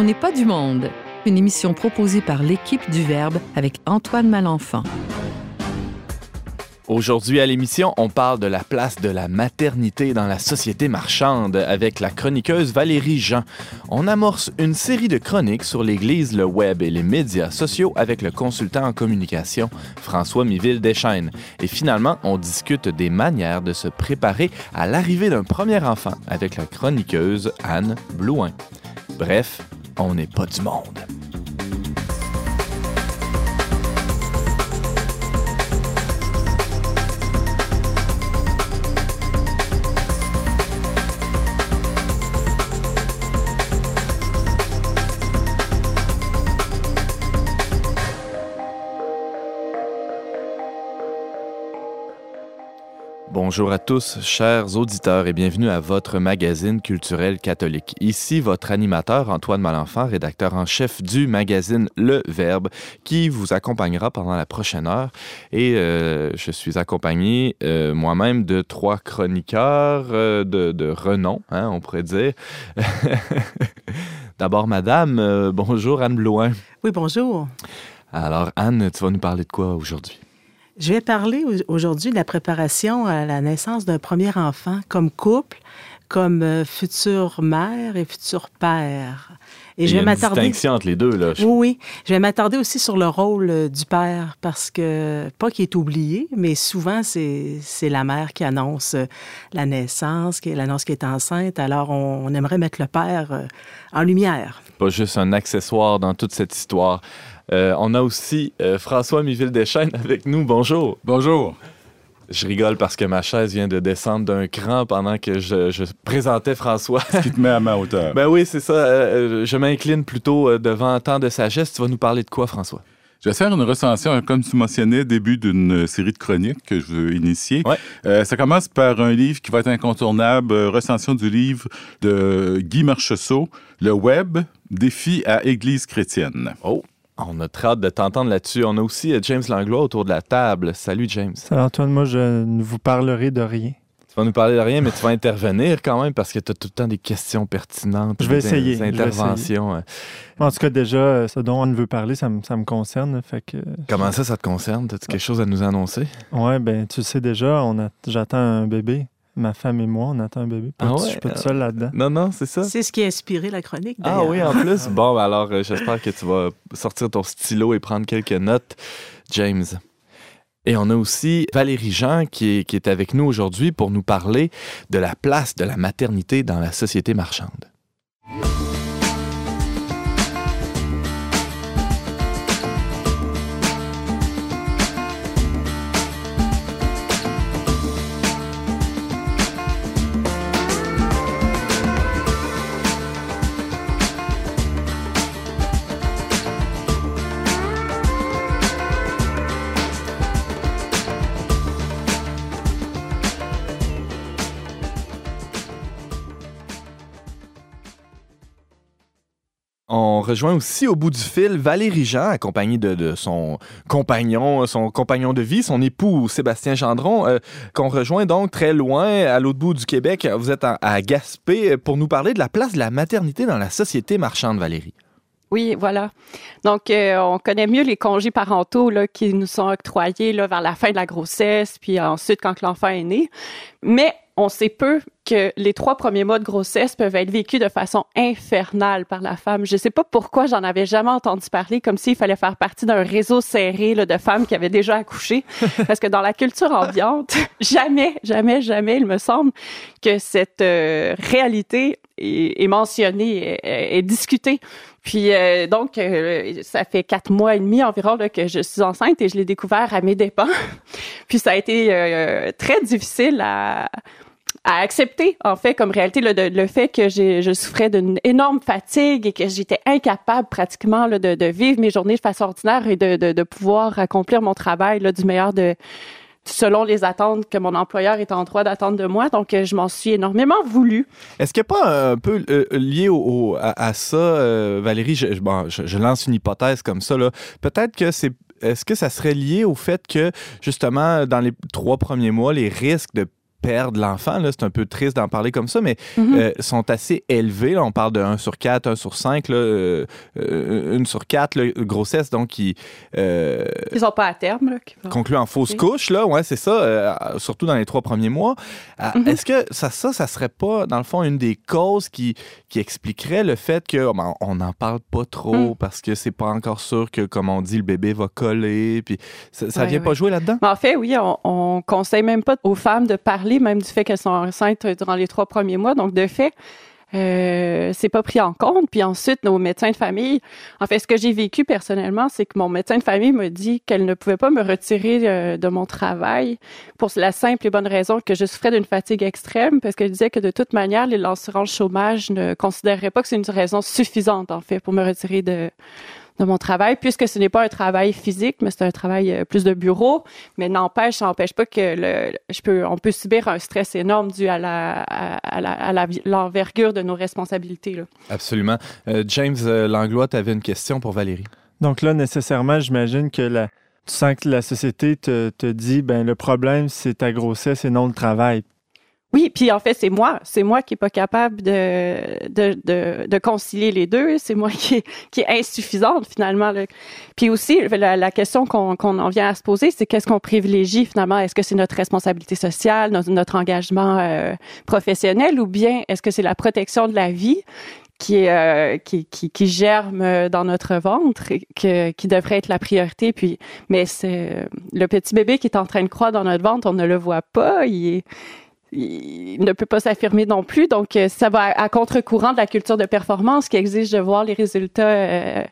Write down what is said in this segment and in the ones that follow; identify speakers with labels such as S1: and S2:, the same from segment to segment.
S1: On n'est pas du monde. Une émission proposée par l'équipe du Verbe avec Antoine Malenfant.
S2: Aujourd'hui à l'émission, on parle de la place de la maternité dans la société marchande avec la chroniqueuse Valérie Jean. On amorce une série de chroniques sur l'Église, le web et les médias sociaux avec le consultant en communication François Miville Deschaines. Et finalement, on discute des manières de se préparer à l'arrivée d'un premier enfant avec la chroniqueuse Anne Blouin. Bref, on n'est pas du monde. Bonjour à tous, chers auditeurs, et bienvenue à votre magazine culturel catholique. Ici votre animateur Antoine Malenfant, rédacteur en chef du magazine Le Verbe, qui vous accompagnera pendant la prochaine heure. Et euh, je suis accompagné euh, moi-même de trois chroniqueurs euh, de, renom, hein, on pourrait dire. D'abord, Madame, bonjour Anne Blouin.
S3: Oui, bonjour.
S2: Alors, Anne, tu vas nous parler de quoi aujourd'hui?
S3: Je vais parler aujourd'hui de la préparation à la naissance d'un premier enfant comme couple, comme euh, future mère et futur père.
S2: Et, je vais m'attarder. distinction entre les deux, là.
S3: Oui, oui. Je vais m'attarder aussi sur le rôle euh, du père parce que, pas qu'il est oublié, mais souvent, c'est la mère qui annonce euh, la naissance, qui l'annonce qu'elle est enceinte. Alors, on, aimerait mettre le père en lumière.
S2: Pas juste un accessoire dans toute cette histoire. Euh, on a aussi euh, François Miville-Deschênes avec nous. Bonjour.
S4: Bonjour.
S2: Je rigole parce que ma chaise vient de descendre d'un cran pendant que je, présentais François.
S4: Ce qui te met à ma hauteur.
S2: ben oui, c'est ça. Euh, je m'incline plutôt devant tant de sagesse. Tu vas nous parler de quoi, François?
S4: Je vais faire une recension, comme tu mentionnais, début d'une série de chroniques que je veux initier. ça commence par un livre qui va être incontournable, recension du livre de Guy Marchessault, Le Web, défi à Église chrétienne.
S2: Oh! On a très hâte de t'entendre là-dessus. On a aussi euh, James Langlois autour de la table. Salut, James.
S5: Salut, Antoine. Moi, je ne vous parlerai de rien.
S2: Tu vas nous parler de rien, mais tu vas intervenir quand même parce que tu as tout le temps des questions pertinentes.
S5: Je vais essayer.
S2: Des interventions. Euh.
S5: En tout cas, déjà, euh, ce dont on veut parler, ça, me, ça me concerne. Fait que,
S2: Comment ça, ça te concerne? As-tu quelque chose à nous annoncer?
S5: Oui, ben tu sais déjà, on j'attends un bébé ma femme et moi, on attend un bébé. Ah je suis pas tout seul là-dedans.
S2: Non, non, c'est ça.
S3: C'est ce qui a inspiré la chronique.
S2: Ah oui, en plus. bon, ben alors, euh, j'espère que tu vas sortir ton stylo et prendre quelques notes, James. Et on a aussi Valérie Jean qui est, qui est avec nous aujourd'hui pour nous parler de la place de la maternité dans la société marchande. Rejoint aussi au bout du fil Valérie Jean, accompagnée de, son compagnon, son compagnon de vie, son époux Sébastien Gendron, euh, qu'on rejoint donc très loin, à l'autre bout du Québec. Vous êtes à Gaspé pour nous parler de la place de la maternité dans la société marchande, Valérie.
S6: Oui, voilà. Donc, euh, on connaît mieux les congés parentaux là, qui nous sont octroyés là, vers la fin de la grossesse, puis ensuite quand l'enfant est né. Mais on sait peu que les trois premiers mois de grossesse peuvent être vécus de façon infernale par la femme. Je ne sais pas pourquoi j'en avais jamais entendu parler, comme s'il fallait faire partie d'un réseau serré là, de femmes qui avaient déjà accouché. Parce que dans la culture ambiante, jamais, jamais, jamais, il me semble que cette euh, réalité est, mentionnée, est, discutée. Puis euh, donc, euh, ça fait quatre mois et demi environ là, que je suis enceinte et je l'ai découvert à mes dépens. Puis ça a été très difficile à à accepter en fait comme réalité le, fait que je souffrais d'une énorme fatigue et que j'étais incapable pratiquement de, de, vivre mes journées de façon ordinaire et de, de, de pouvoir accomplir mon travail là, du meilleur de selon les attentes que mon employeur est en droit d'attendre de moi. Donc, je m'en suis énormément voulu.
S2: Est-ce qu'il n'y a pas un peu euh, lié au, à, ça, euh, Valérie, je, bon, je, lance une hypothèse comme ça, peut-être que c'est est-ce que ça serait lié au fait que, justement, dans les trois premiers mois, les risques de perdent l'enfant. C'est un peu triste d'en parler comme ça, mais mm-hmm. sont assez élevés. on parle de 1 sur 4, 1 sur 5, là, 1 sur 4 grossesse, donc qui...
S6: Ils sont pas à terme.
S2: Là, conclut en fausse couche, là, ouais, c'est ça, surtout dans les trois premiers mois. Mm-hmm. Est-ce que ça, ça, ça serait pas, dans le fond, une des causes qui, qui expliquerait le fait que oh, ben, on n'en parle pas trop mm. parce que c'est pas encore sûr que, comme on dit, le bébé va coller, puis ça, ça vient pas jouer là-dedans?
S6: En fait, oui, on, on conseille même pas aux femmes de parler même du fait qu'elles sont enceintes durant les trois premiers mois. Donc, de fait, euh, c'est pas pris en compte. Puis ensuite, nos médecins de famille, en fait, ce que j'ai vécu personnellement, c'est que mon médecin de famille me dit qu'elle ne pouvait pas me retirer euh, de mon travail pour la simple et bonne raison que je souffrais d'une fatigue extrême, parce qu'elle disait que de toute manière, les l'assurance chômage ne considérerait pas que c'est une raison suffisante, en fait, pour me retirer de, de mon travail, puisque ce n'est pas un travail physique, mais c'est un travail euh, plus de bureau. Mais n'empêche, ça n'empêche pas que le, je peux, on peut subir un stress énorme dû à la, à, la, l'envergure de nos responsabilités. Là.
S2: Absolument. Euh, James euh, Langlois, tu avais une question pour Valérie.
S5: Donc là, nécessairement, j'imagine que la, tu sens que la société te, te dit, ben le problème, c'est ta grossesse et non le travail.
S6: Oui, puis en fait, c'est moi. C'est moi qui est pas capable de, de, de, de concilier les deux. C'est moi qui qui est insuffisante, finalement. Puis aussi, la, la question qu'on qu'on en vient à se poser, c'est qu'est-ce qu'on privilégie, finalement? Est-ce que c'est notre responsabilité sociale, notre, engagement euh, professionnel, ou bien est-ce que c'est la protection de la vie qui, euh, qui, qui, germe dans notre ventre, que, qui devrait être la priorité? Puis, mais c'est le petit bébé qui est en train de croître dans notre ventre, on ne le voit pas. Il il ne peut pas s'affirmer non plus. Donc, euh, ça va à, contre-courant de la culture de performance qui exige de voir les résultats euh,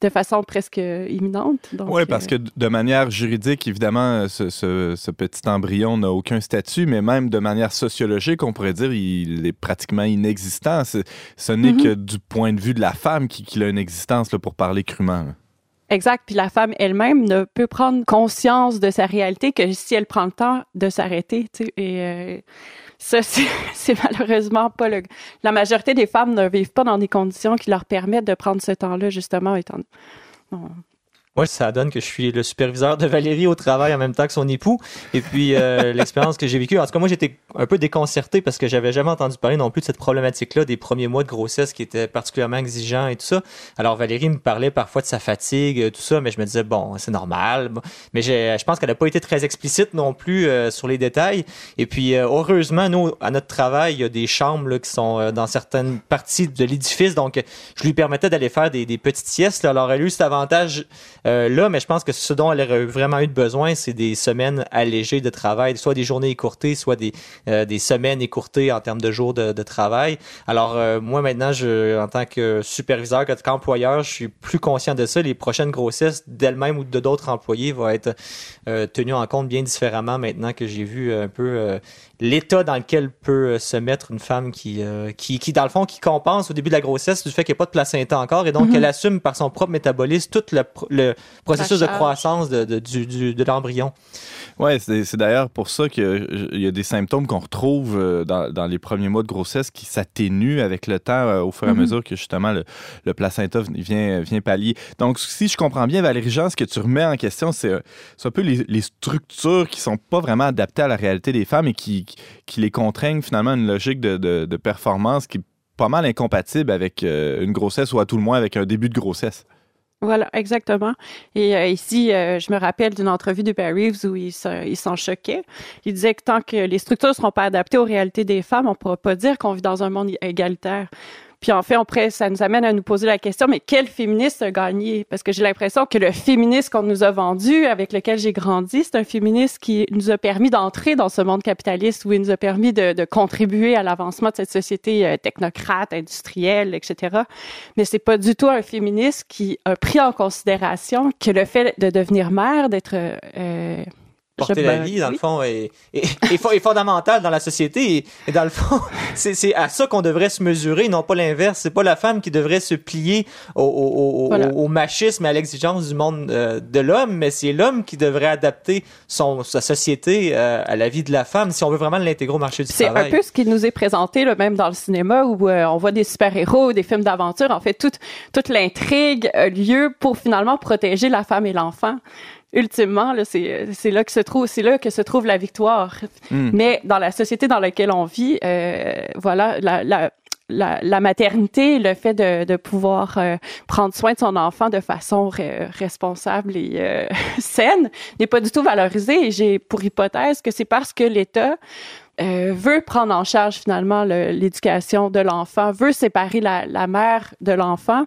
S6: de façon presque imminente.
S2: Oui, parce euh, que de manière juridique, évidemment, ce, petit embryon n'a aucun statut, mais même de manière sociologique, on pourrait dire il est pratiquement inexistant. Ce n'est mm-hmm. que du point de vue de la femme qu'il qui a une existence, là, pour parler crûment.
S6: Exact. Puis la femme elle-même ne peut prendre conscience de sa réalité que si elle prend le temps de s'arrêter. Et euh, ça, c'est malheureusement pas le. La majorité des femmes ne vivent pas dans des conditions qui leur permettent de prendre ce temps-là, justement, étant.
S7: Moi, ça donne que je suis le superviseur de Valérie au travail en même temps que son époux. Et puis, euh, l'expérience que j'ai vécue, en tout cas, moi, j'étais un peu déconcerté parce que j'avais jamais entendu parler non plus de cette problématique-là des premiers mois de grossesse qui étaient particulièrement exigeants et tout ça. Alors, Valérie me parlait parfois de sa fatigue, tout ça, mais je me disais, bon, c'est normal. Mais je pense qu'elle n'a pas été très explicite non plus euh, sur les détails. Et puis, euh, heureusement, nous, à notre travail, il y a des chambres là, qui sont dans certaines parties de l'édifice. Donc, je lui permettais d'aller faire des, des petites siestes. Là. Alors, elle a eu cet avantage euh, là, mais je pense que ce dont elle aurait vraiment eu besoin, c'est des semaines allégées de travail, soit des journées écourtées, soit des, euh, semaines écourtées en termes de jours de, de travail. Alors, euh, moi, maintenant, je, en tant que superviseur, qu'employeur, je suis plus conscient de ça. Les prochaines grossesses d'elle-même ou de d'autres employés vont être tenues en compte bien différemment maintenant que j'ai vu un peu l'état dans lequel peut se mettre une femme qui, qui, qui, dans le fond, qui compense au début de la grossesse du fait qu'il n'y a pas de placenta encore et donc mm-hmm. elle assume par son propre métabolisme tout le, le, processus de croissance de, de, du, de l'embryon.
S2: Oui, c'est d'ailleurs pour ça qu'il y a des symptômes qu'on retrouve euh, dans, dans, les premiers mois de grossesse qui s'atténuent avec le temps euh, au fur et à mm-hmm. mesure que justement le, le, placenta vient, vient pallier. Donc, si je comprends bien, Valérie Jean, ce que tu remets en question, c'est un peu les, les, structures qui sont pas vraiment adaptées à la réalité des femmes et qui, qui les contraignent finalement à une logique de, performance qui est pas mal incompatible avec euh, une grossesse ou à tout le moins avec un début de grossesse.
S6: Voilà, exactement. Et euh, ici, euh, je me rappelle d'une entrevue de Barry où il, il s'en choquait. Il disait que tant que les structures ne seront pas adaptées aux réalités des femmes, on ne pourra pas dire qu'on vit dans un monde égalitaire. Puis en fait, après, ça nous amène à nous poser la question, mais quel féministe a gagné? Parce que j'ai l'impression que le féministe qu'on nous a vendu, avec lequel j'ai grandi, c'est un féministe qui nous a permis d'entrer dans ce monde capitaliste, où il nous a permis de, de contribuer à l'avancement de cette société euh, technocrate, industrielle, etc. Mais c'est pas du tout un féministe qui a pris en considération que le fait de devenir mère, d'être... Euh,
S7: porter la vie, dans le fond, est, est, fondamental dans la société. Et, dans le fond, c'est à ça qu'on devrait se mesurer, non pas l'inverse. C'est pas la femme qui devrait se plier au, au, au, machisme et à l'exigence du monde euh, de l'homme, mais c'est l'homme qui devrait adapter son, sa société euh, à la vie de la femme si on veut vraiment l'intégrer au marché du travail.
S6: C'est un peu ce qui nous est présenté, là, même dans le cinéma, où euh, on voit des super-héros, des films d'aventure. En fait, toute, toute l'intrigue a lieu pour finalement protéger la femme et l'enfant. Ultimement, c'est, là que se trouve, c'est là que se trouve la victoire. Hmm. Mais dans la société dans laquelle on vit, euh, voilà, la, la la, la, maternité, le fait de, de pouvoir euh, prendre soin de son enfant de façon responsable et euh, saine n'est pas du tout valorisé. J'ai pour hypothèse que c'est parce que l'État euh, veut prendre en charge finalement l'éducation de l'enfant, veut séparer la, la mère de l'enfant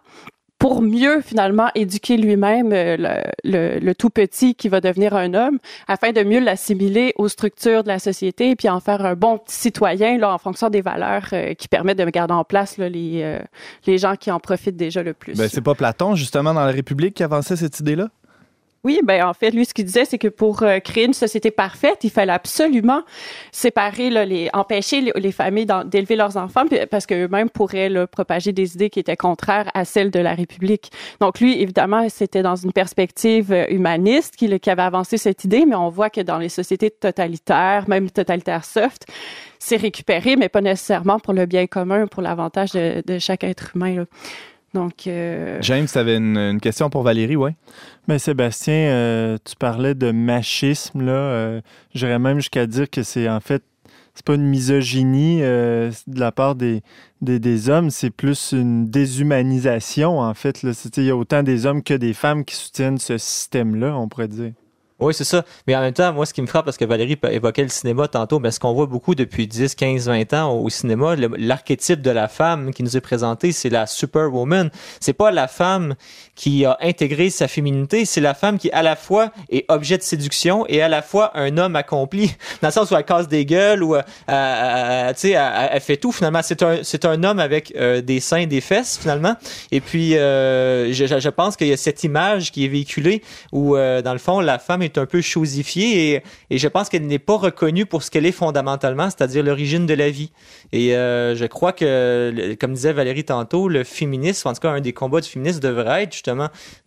S6: pour mieux finalement éduquer lui-même euh, le, le, tout petit qui va devenir un homme, afin de mieux l'assimiler aux structures de la société et puis en faire un bon citoyen là, en fonction des valeurs euh, qui permettent de garder en place là, les, euh, les gens qui en profitent déjà le plus.
S2: Ben, c'est pas Platon justement dans la République qui avançait cette idée-là?
S6: Oui, ben en fait, lui, ce qu'il disait, c'est que pour euh, créer une société parfaite, il fallait absolument séparer, là, les, empêcher les, familles d'élever leurs enfants, parce qu'eux-mêmes pourraient là, propager des idées qui étaient contraires à celles de la République. Donc lui, évidemment, c'était dans une perspective euh, humaniste qu'il avait avancé cette idée, mais on voit que dans les sociétés totalitaires, même totalitaires soft, c'est récupéré, mais pas nécessairement pour le bien commun, pour l'avantage de, de chaque être humain. Là. Donc, euh...
S2: James, tu avais une, question pour Valérie, oui?
S5: Mais ben, Sébastien, euh, tu parlais de machisme. Là, euh, J'irais même jusqu'à dire que c'est en fait, c'est pas une misogynie euh, de la part des, des, des hommes, c'est plus une déshumanisation, en fait. Il y a autant des hommes que des femmes qui soutiennent ce système-là, on pourrait dire.
S7: Oui, c'est ça. Mais en même temps, moi, ce qui me frappe, parce que Valérie évoquait le cinéma tantôt, mais ce qu'on voit beaucoup depuis 10, 15, 20 ans au cinéma, l'archétype de la femme qui nous est présenté, c'est la superwoman. C'est pas la femme qui a intégré sa féminité, c'est la femme qui, à la fois, est objet de séduction et à la fois un homme accompli. Dans le sens où elle casse des gueules ou, euh, euh, tu sais, elle, fait tout, finalement. C'est un, c'est un homme avec euh, des seins des fesses, finalement. Et puis, je, je, pense qu'il y a cette image qui est véhiculée où, dans le fond, la femme est un peu chosifiée et, et je pense qu'elle n'est pas reconnue pour ce qu'elle est fondamentalement, c'est-à-dire l'origine de la vie. Et euh, je crois que, comme disait Valérie tantôt, le féminisme, en tout cas un des combats du féminisme devrait être justement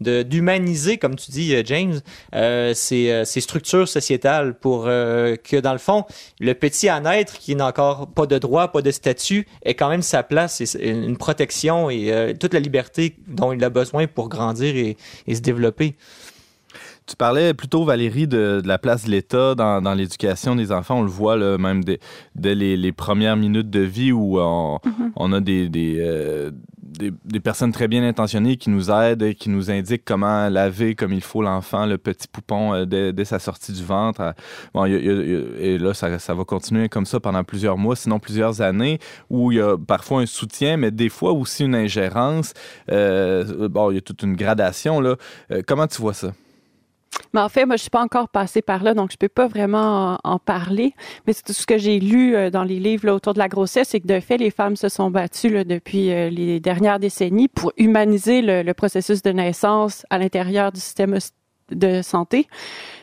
S7: de d'humaniser, comme tu dis, euh, James, euh, ces, euh, ces, structures sociétales pour euh, que, dans le fond, le petit à naître qui n'a encore pas de droit, pas de statut, ait quand même sa place et une protection et toute la liberté dont il a besoin pour grandir et, et se développer.
S2: Tu parlais plutôt, Valérie, de, la place de l'État dans, l'éducation des enfants. On le voit là, même dès, les, premières minutes de vie où on, mm-hmm. a euh, des, personnes très bien intentionnées qui nous aident, qui nous indiquent comment laver comme il faut l'enfant, le petit poupon, euh, dès, sa sortie du ventre. Bon, et là, ça, ça, va continuer comme ça pendant plusieurs mois, sinon plusieurs années, où il y a parfois un soutien, mais des fois aussi une ingérence. Euh, bon, il y a toute une gradation. Là. comment tu vois ça?
S6: Mais en fait, moi, je suis pas encore passée par là, donc je peux pas vraiment en, parler. Mais c'est tout ce que j'ai lu euh, dans les livres autour de la grossesse, c'est que de fait, les femmes se sont battues depuis euh, les dernières décennies pour humaniser le, processus de naissance à l'intérieur du système de santé.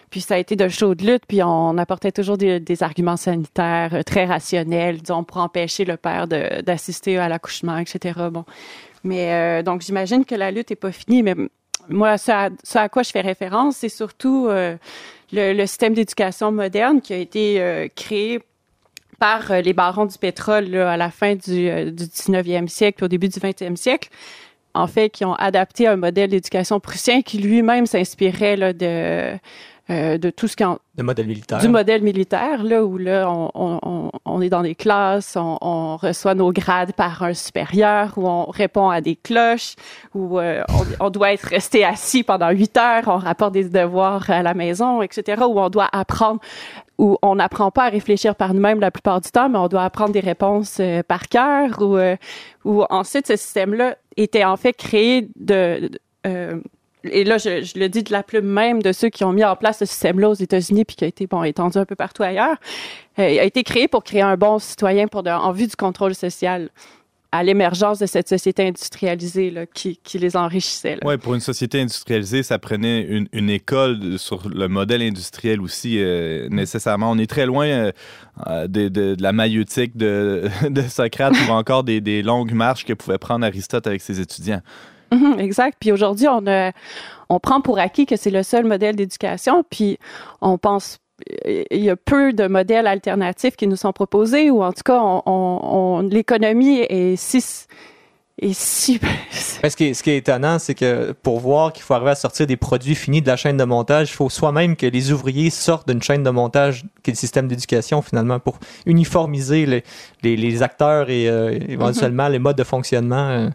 S6: Puis ça a été de chaudes luttes, puis on apportait toujours des, des arguments sanitaires euh, très rationnels, disons, pour empêcher le père d'assister à l'accouchement, etc. Bon. Mais donc j'imagine que la lutte est pas finie, mais moi, ce à, quoi je fais référence, c'est surtout euh, le, système d'éducation moderne qui a été euh, créé par euh, les barons du pétrole à la fin du, du 19e siècle, au début du 20e siècle. En fait, qui ont adapté un modèle d'éducation prussien qui lui-même s'inspirait de euh, de tout ce qui en,
S7: modèle militaire.
S6: du modèle militaire là où là on, on, on est dans des classes, on, on, reçoit nos grades par un supérieur, où on répond à des cloches, où euh, on, on, doit être resté assis pendant huit heures, on rapporte des devoirs à la maison, etc. Où on doit apprendre, où on n'apprend pas à réfléchir par nous-mêmes la plupart du temps, mais on doit apprendre des réponses euh, par cœur. Où, où ensuite ce système-là était en fait créé de, de et là, je, le dis de la plume même de ceux qui ont mis en place ce système-là aux États-Unis puis qui a été étendu un peu partout ailleurs, euh, a été créé pour créer un bon citoyen pour en vue du contrôle social à l'émergence de cette société industrialisée qui, les enrichissait.
S2: Oui, pour une société industrialisée, ça prenait une, école sur le modèle industriel aussi, euh, nécessairement. On est très loin euh, de, de, la maïeutique de, Socrate ou encore des longues marches que pouvait prendre Aristote avec ses étudiants.
S6: Mhm, exact. Puis aujourd'hui, on, on prend pour acquis que c'est le seul modèle d'éducation, puis on pense il y a peu de modèles alternatifs qui nous sont proposés, ou en tout cas, on, l'économie est si est si...
S7: ce, qui est, ce qui est étonnant, c'est que pour voir qu'il faut arriver à sortir des produits finis de la chaîne de montage, il faut soi-même que les ouvriers sortent d'une chaîne de montage qui est le système d'éducation, finalement, pour uniformiser les, les, les acteurs et euh, éventuellement mm-hmm. les modes de fonctionnement.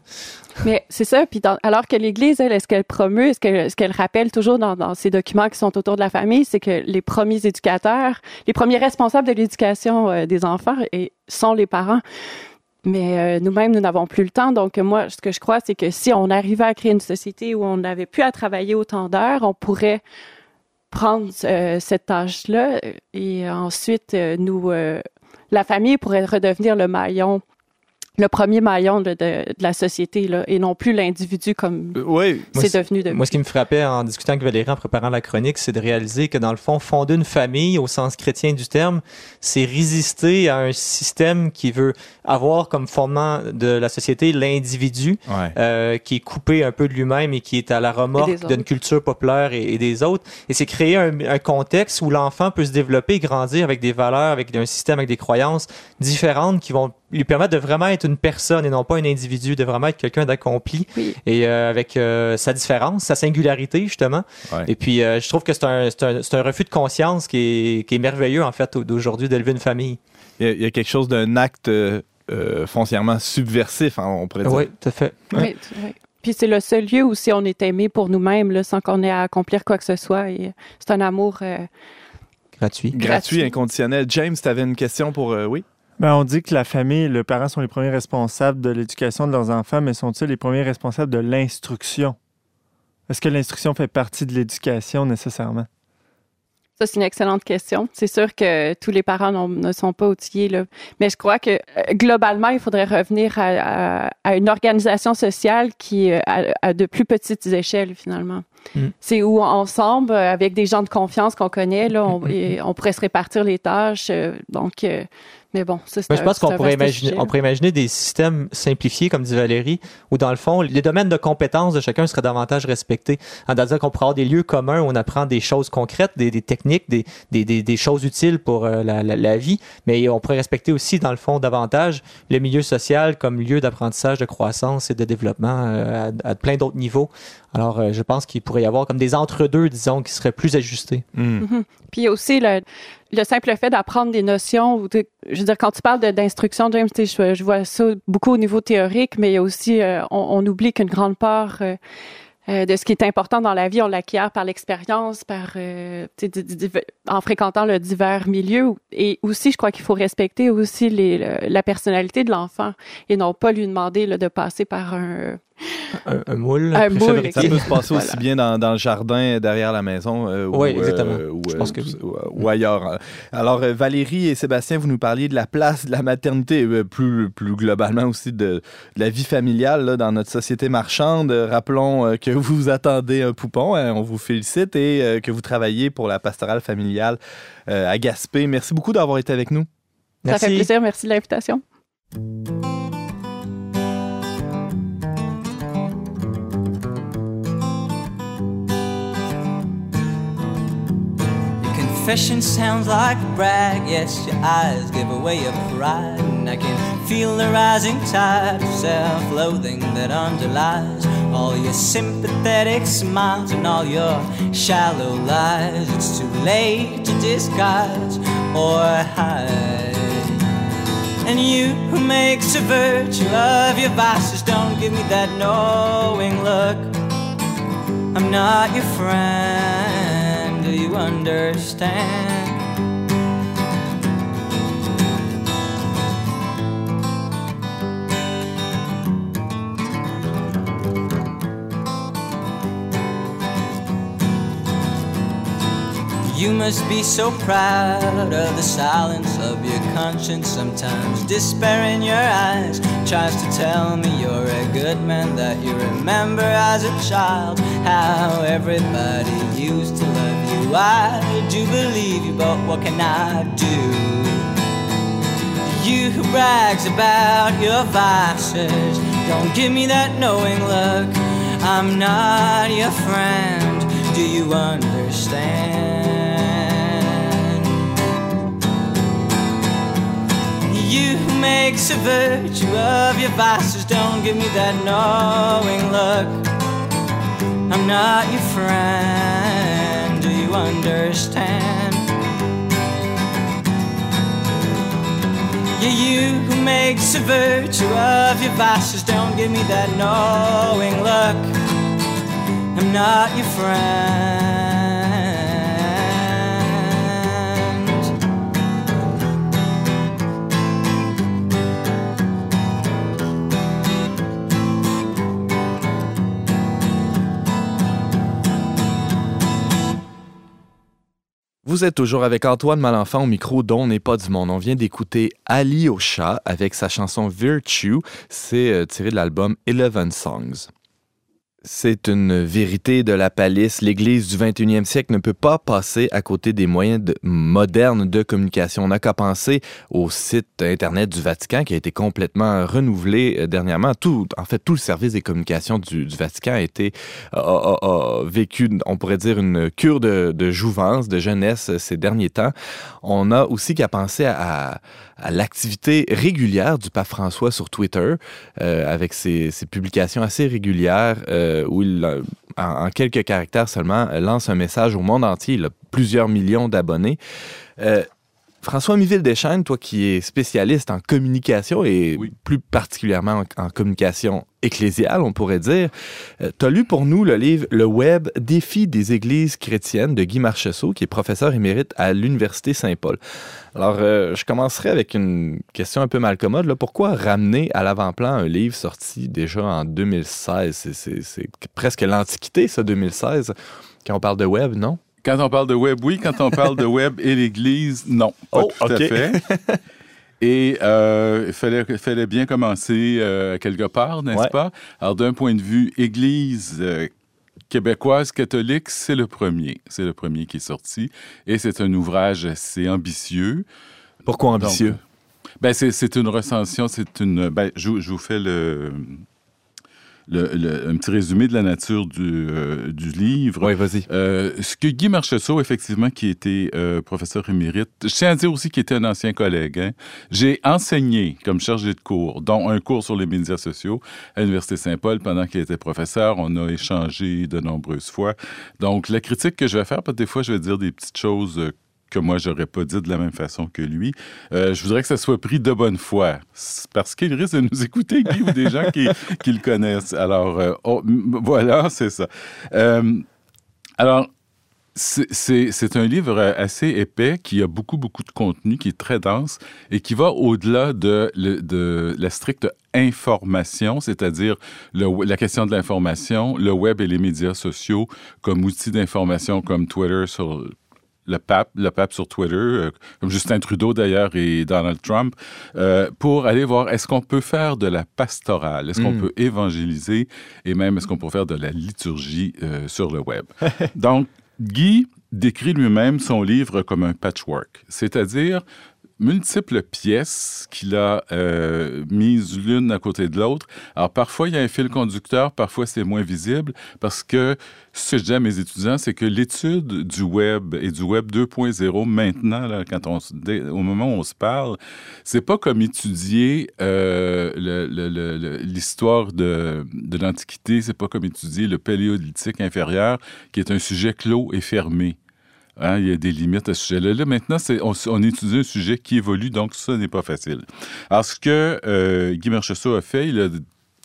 S6: Mais c'est ça. Puis alors que l'Église, elle, est-ce qu'elle promeut, ce qu'elle, ce qu'elle rappelle toujours dans, dans ces documents qui sont autour de la famille, c'est que les premiers éducateurs, les premiers responsables de l'éducation euh, des enfants sont les parents. Mais euh, nous-mêmes, nous n'avons plus le temps. Donc, moi, ce que je crois, c'est que si on arrivait à créer une société où on n'avait plus à travailler autant d'heures, on pourrait prendre euh, cette tâche-là et ensuite, nous, la famille pourrait redevenir le maillon le premier maillon de, de, la société là, et non plus l'individu comme
S2: euh,
S6: c'est devenu de...
S7: Moi, ce qui me frappait en discutant avec Valérie en préparant la chronique, c'est de réaliser que dans le fond, fonder une famille au sens chrétien du terme, c'est résister à un système qui veut avoir comme fondement de la société l'individu euh, qui est coupé un peu de lui-même et qui est à la remorque d'une culture populaire et, des autres. Et c'est créer un, un contexte où l'enfant peut se développer et grandir avec des valeurs, avec un système, avec des croyances différentes qui vont lui permettre de vraiment être une personne et non pas un individu, de vraiment être quelqu'un d'accompli et euh, avec euh, sa différence, sa singularité justement. Et puis euh, je trouve que c'est un, un, un, refus de conscience qui est, qui est merveilleux en fait d'aujourd'hui d'élever une famille.
S2: Il y, a, quelque chose d'un acte foncièrement subversif, hein, on pourrait dire.
S7: Oui, tout à fait.
S6: Oui, Puis c'est le seul lieu où si on est aimé pour nous-mêmes, sans qu'on ait à accomplir quoi que ce soit. C'est un amour
S7: gratuit.
S2: gratuit. inconditionnel. James, tu avais une question pour oui?
S5: Ben, on dit que la famille et le parent sont les premiers responsables de l'éducation de leurs enfants, mais sont-ils les premiers responsables de l'instruction? Est-ce que l'instruction fait partie de l'éducation nécessairement?
S6: Ça, c'est une excellente question. C'est sûr que tous les parents ne sont pas outillés, là. mais je crois que euh, globalement, il faudrait revenir à, une organisation sociale qui euh, a, de plus petites échelles, finalement. Mm. C'est où, ensemble, avec des gens de confiance qu'on connaît, là, on, on, pourrait se répartir les tâches. Euh, donc, mais bon, ça, c'est
S7: Je pense qu'on pourrait imaginer, on pourrait imaginer des systèmes simplifiés, comme dit Valérie, où dans le fond, les domaines de compétences de chacun seraient davantage respectés. C'est-à-dire qu'on pourrait avoir des lieux communs où on apprend des choses concrètes, des, des techniques, des, des, des, choses utiles pour euh, la, la, vie, mais on pourrait respecter aussi, dans le fond, davantage le milieu social comme lieu d'apprentissage, de croissance et de développement euh, à, plein d'autres niveaux. Alors, euh, je pense qu'il pourrait y avoir comme des entre-deux, disons, qui seraient plus ajustés.
S2: Hmm.
S6: Mm-hmm. Puis aussi, le, le simple fait d'apprendre des notions, je veux dire, quand tu parles d'instruction, James, je, je, vois ça beaucoup au niveau théorique, mais il y a aussi, euh, on, oublie qu'une grande part euh, euh, de ce qui est important dans la vie, on l'acquiert par l'expérience, par en fréquentant le divers milieux. Et aussi, je crois qu'il faut respecter aussi les, la personnalité de l'enfant et non pas lui demander de passer par un
S7: un, moule.
S6: Un moule
S2: ça peut se passer aussi bien dans, dans, le jardin derrière la maison
S7: euh, oui, ou, exactement. Euh,
S2: ou, Je pense que ou, ailleurs. Alors, euh, Valérie et Sébastien, vous nous parliez de la place de la maternité, plus, plus globalement aussi de, la vie familiale là, dans notre société marchande. Rappelons que vous attendez un poupon, hein, on vous félicite, et que vous travaillez pour la pastorale familiale à Gaspé. Merci beaucoup d'avoir été avec nous.
S6: Merci. Ça fait plaisir, merci de l'invitation. Confession sounds like a brag. Yes, your eyes give away your pride. And I can feel the rising tide of self loathing that underlies all your sympathetic smiles and all your shallow lies. It's too late to disguise or hide. And you who makes a virtue of your vices, don't give me that knowing look. I'm not your friend you understand? You must be so proud of the silence of your conscience. Sometimes despair in your eyes tries to tell me you're a good man that you remember as a child. How everybody used to love. I do believe you, but what can I do? You who brags about your vices, don't give me that knowing look. I'm not your friend. Do you understand? you who
S8: makes a virtue of your vices. Don't give me that knowing look. I'm not your friend. Understand? Yeah, you who makes a virtue of your vices. Don't give me that knowing look. I'm not your friend.
S2: Vous êtes toujours avec Antoine Malenfant au micro dont n'est pas du monde. On vient d'écouter Ali Ocha avec sa chanson Virtue. C'est euh, tiré de l'album Eleven Songs. C'est une vérité de la palisse. L'Église du 21e siècle ne peut pas passer à côté des moyens modernes de communication. On n'a qu'à penser au site Internet du Vatican qui a été complètement renouvelé euh, dernièrement. Tout, en fait, tout le service des communications du, Vatican a été a, vécu, on pourrait dire, une cure de, jouvence, de jeunesse euh, ces derniers temps. On a aussi qu'à penser à l'activité régulière du pape François sur Twitter, euh, avec ses, publications assez régulières euh, où il, euh, en, quelques caractères seulement, lance un message au monde entier. Il a plusieurs millions d'abonnés. François Miville Deschênes, toi qui es spécialiste en communication et plus particulièrement en, communication ecclésiale, on pourrait dire, euh, tu as lu pour nous le livre Le Web, défi des églises chrétiennes de Guy Marchessault, qui est professeur émérite à l'Université Saint-Paul. Alors, euh, je commencerai avec une question un peu malcommode. Là. Pourquoi ramener à l'avant-plan un livre sorti déjà en 2016? C'est presque l'Antiquité, ça, 2016, quand on parle de web, non?
S4: Quand on parle de web, oui. Quand on parle de web et l'Église, non. Pas oh, tout à fait. Et euh, il fallait, fallait, bien commencer euh, quelque part, n'est-ce pas? Alors, d'un point de vue Église euh, québécoise catholique, c'est le premier. C'est le premier qui est sorti. Et c'est un ouvrage assez ambitieux.
S2: Pourquoi ambitieux?
S4: ben c'est une recension, c'est une. Ben, je, je, vous fais le, le, un petit résumé de la nature du, euh, du livre.
S2: Oui, vas-y.
S4: Euh, ce que Guy Marchessault, effectivement, qui était euh, professeur émérite, je tiens à dire aussi qu'il était un ancien collègue. Hein. J'ai enseigné comme chargé de cours, dont un cours sur les médias sociaux à l'Université Saint-Paul pendant qu'il était professeur. On a échangé de nombreuses fois. Donc, la critique que je vais faire, parce que des fois, je vais dire des petites choses que moi, j'aurais pas dit de la même façon que lui. Euh, je voudrais que ça soit pris de bonne foi, parce qu'il risque de nous écouter, Guy, ou des gens qui, le connaissent. Alors, euh, oh, voilà, c'est ça. Euh, alors, c'est un livre assez épais qui a beaucoup, beaucoup de contenu, qui est très dense et qui va au-delà de, de, la stricte information, c'est-à-dire la question de l'information, le web et les médias sociaux comme outils d'information comme Twitter sur le pape, le pape sur Twitter, euh, comme Justin Trudeau d'ailleurs et Donald Trump, euh, pour aller voir est-ce qu'on peut faire de la pastorale, est-ce qu'on hmm. peut évangéliser? Et même est-ce qu'on peut faire de la liturgie euh, sur le web? Donc, Guy décrit lui-même son livre comme un patchwork, c'est-à-dire multiples pièces qu'il a euh, mises l'une à côté de l'autre. Alors, parfois, il y a un fil conducteur, parfois, c'est moins visible, parce que ce que je dis à mes étudiants, c'est que l'étude du web et du web 2.0, maintenant, quand on, au moment où on se parle, c'est pas comme étudier euh, l'histoire de, de l'Antiquité, c'est pas comme étudier le paléolithique inférieur, qui est un sujet clos et fermé. Hein, il y a des limites à ce sujet-là. Là, maintenant, on, étudie un sujet qui évolue, donc ça n'est pas facile. Alors, ce que euh, Guy Marchessault a fait, il a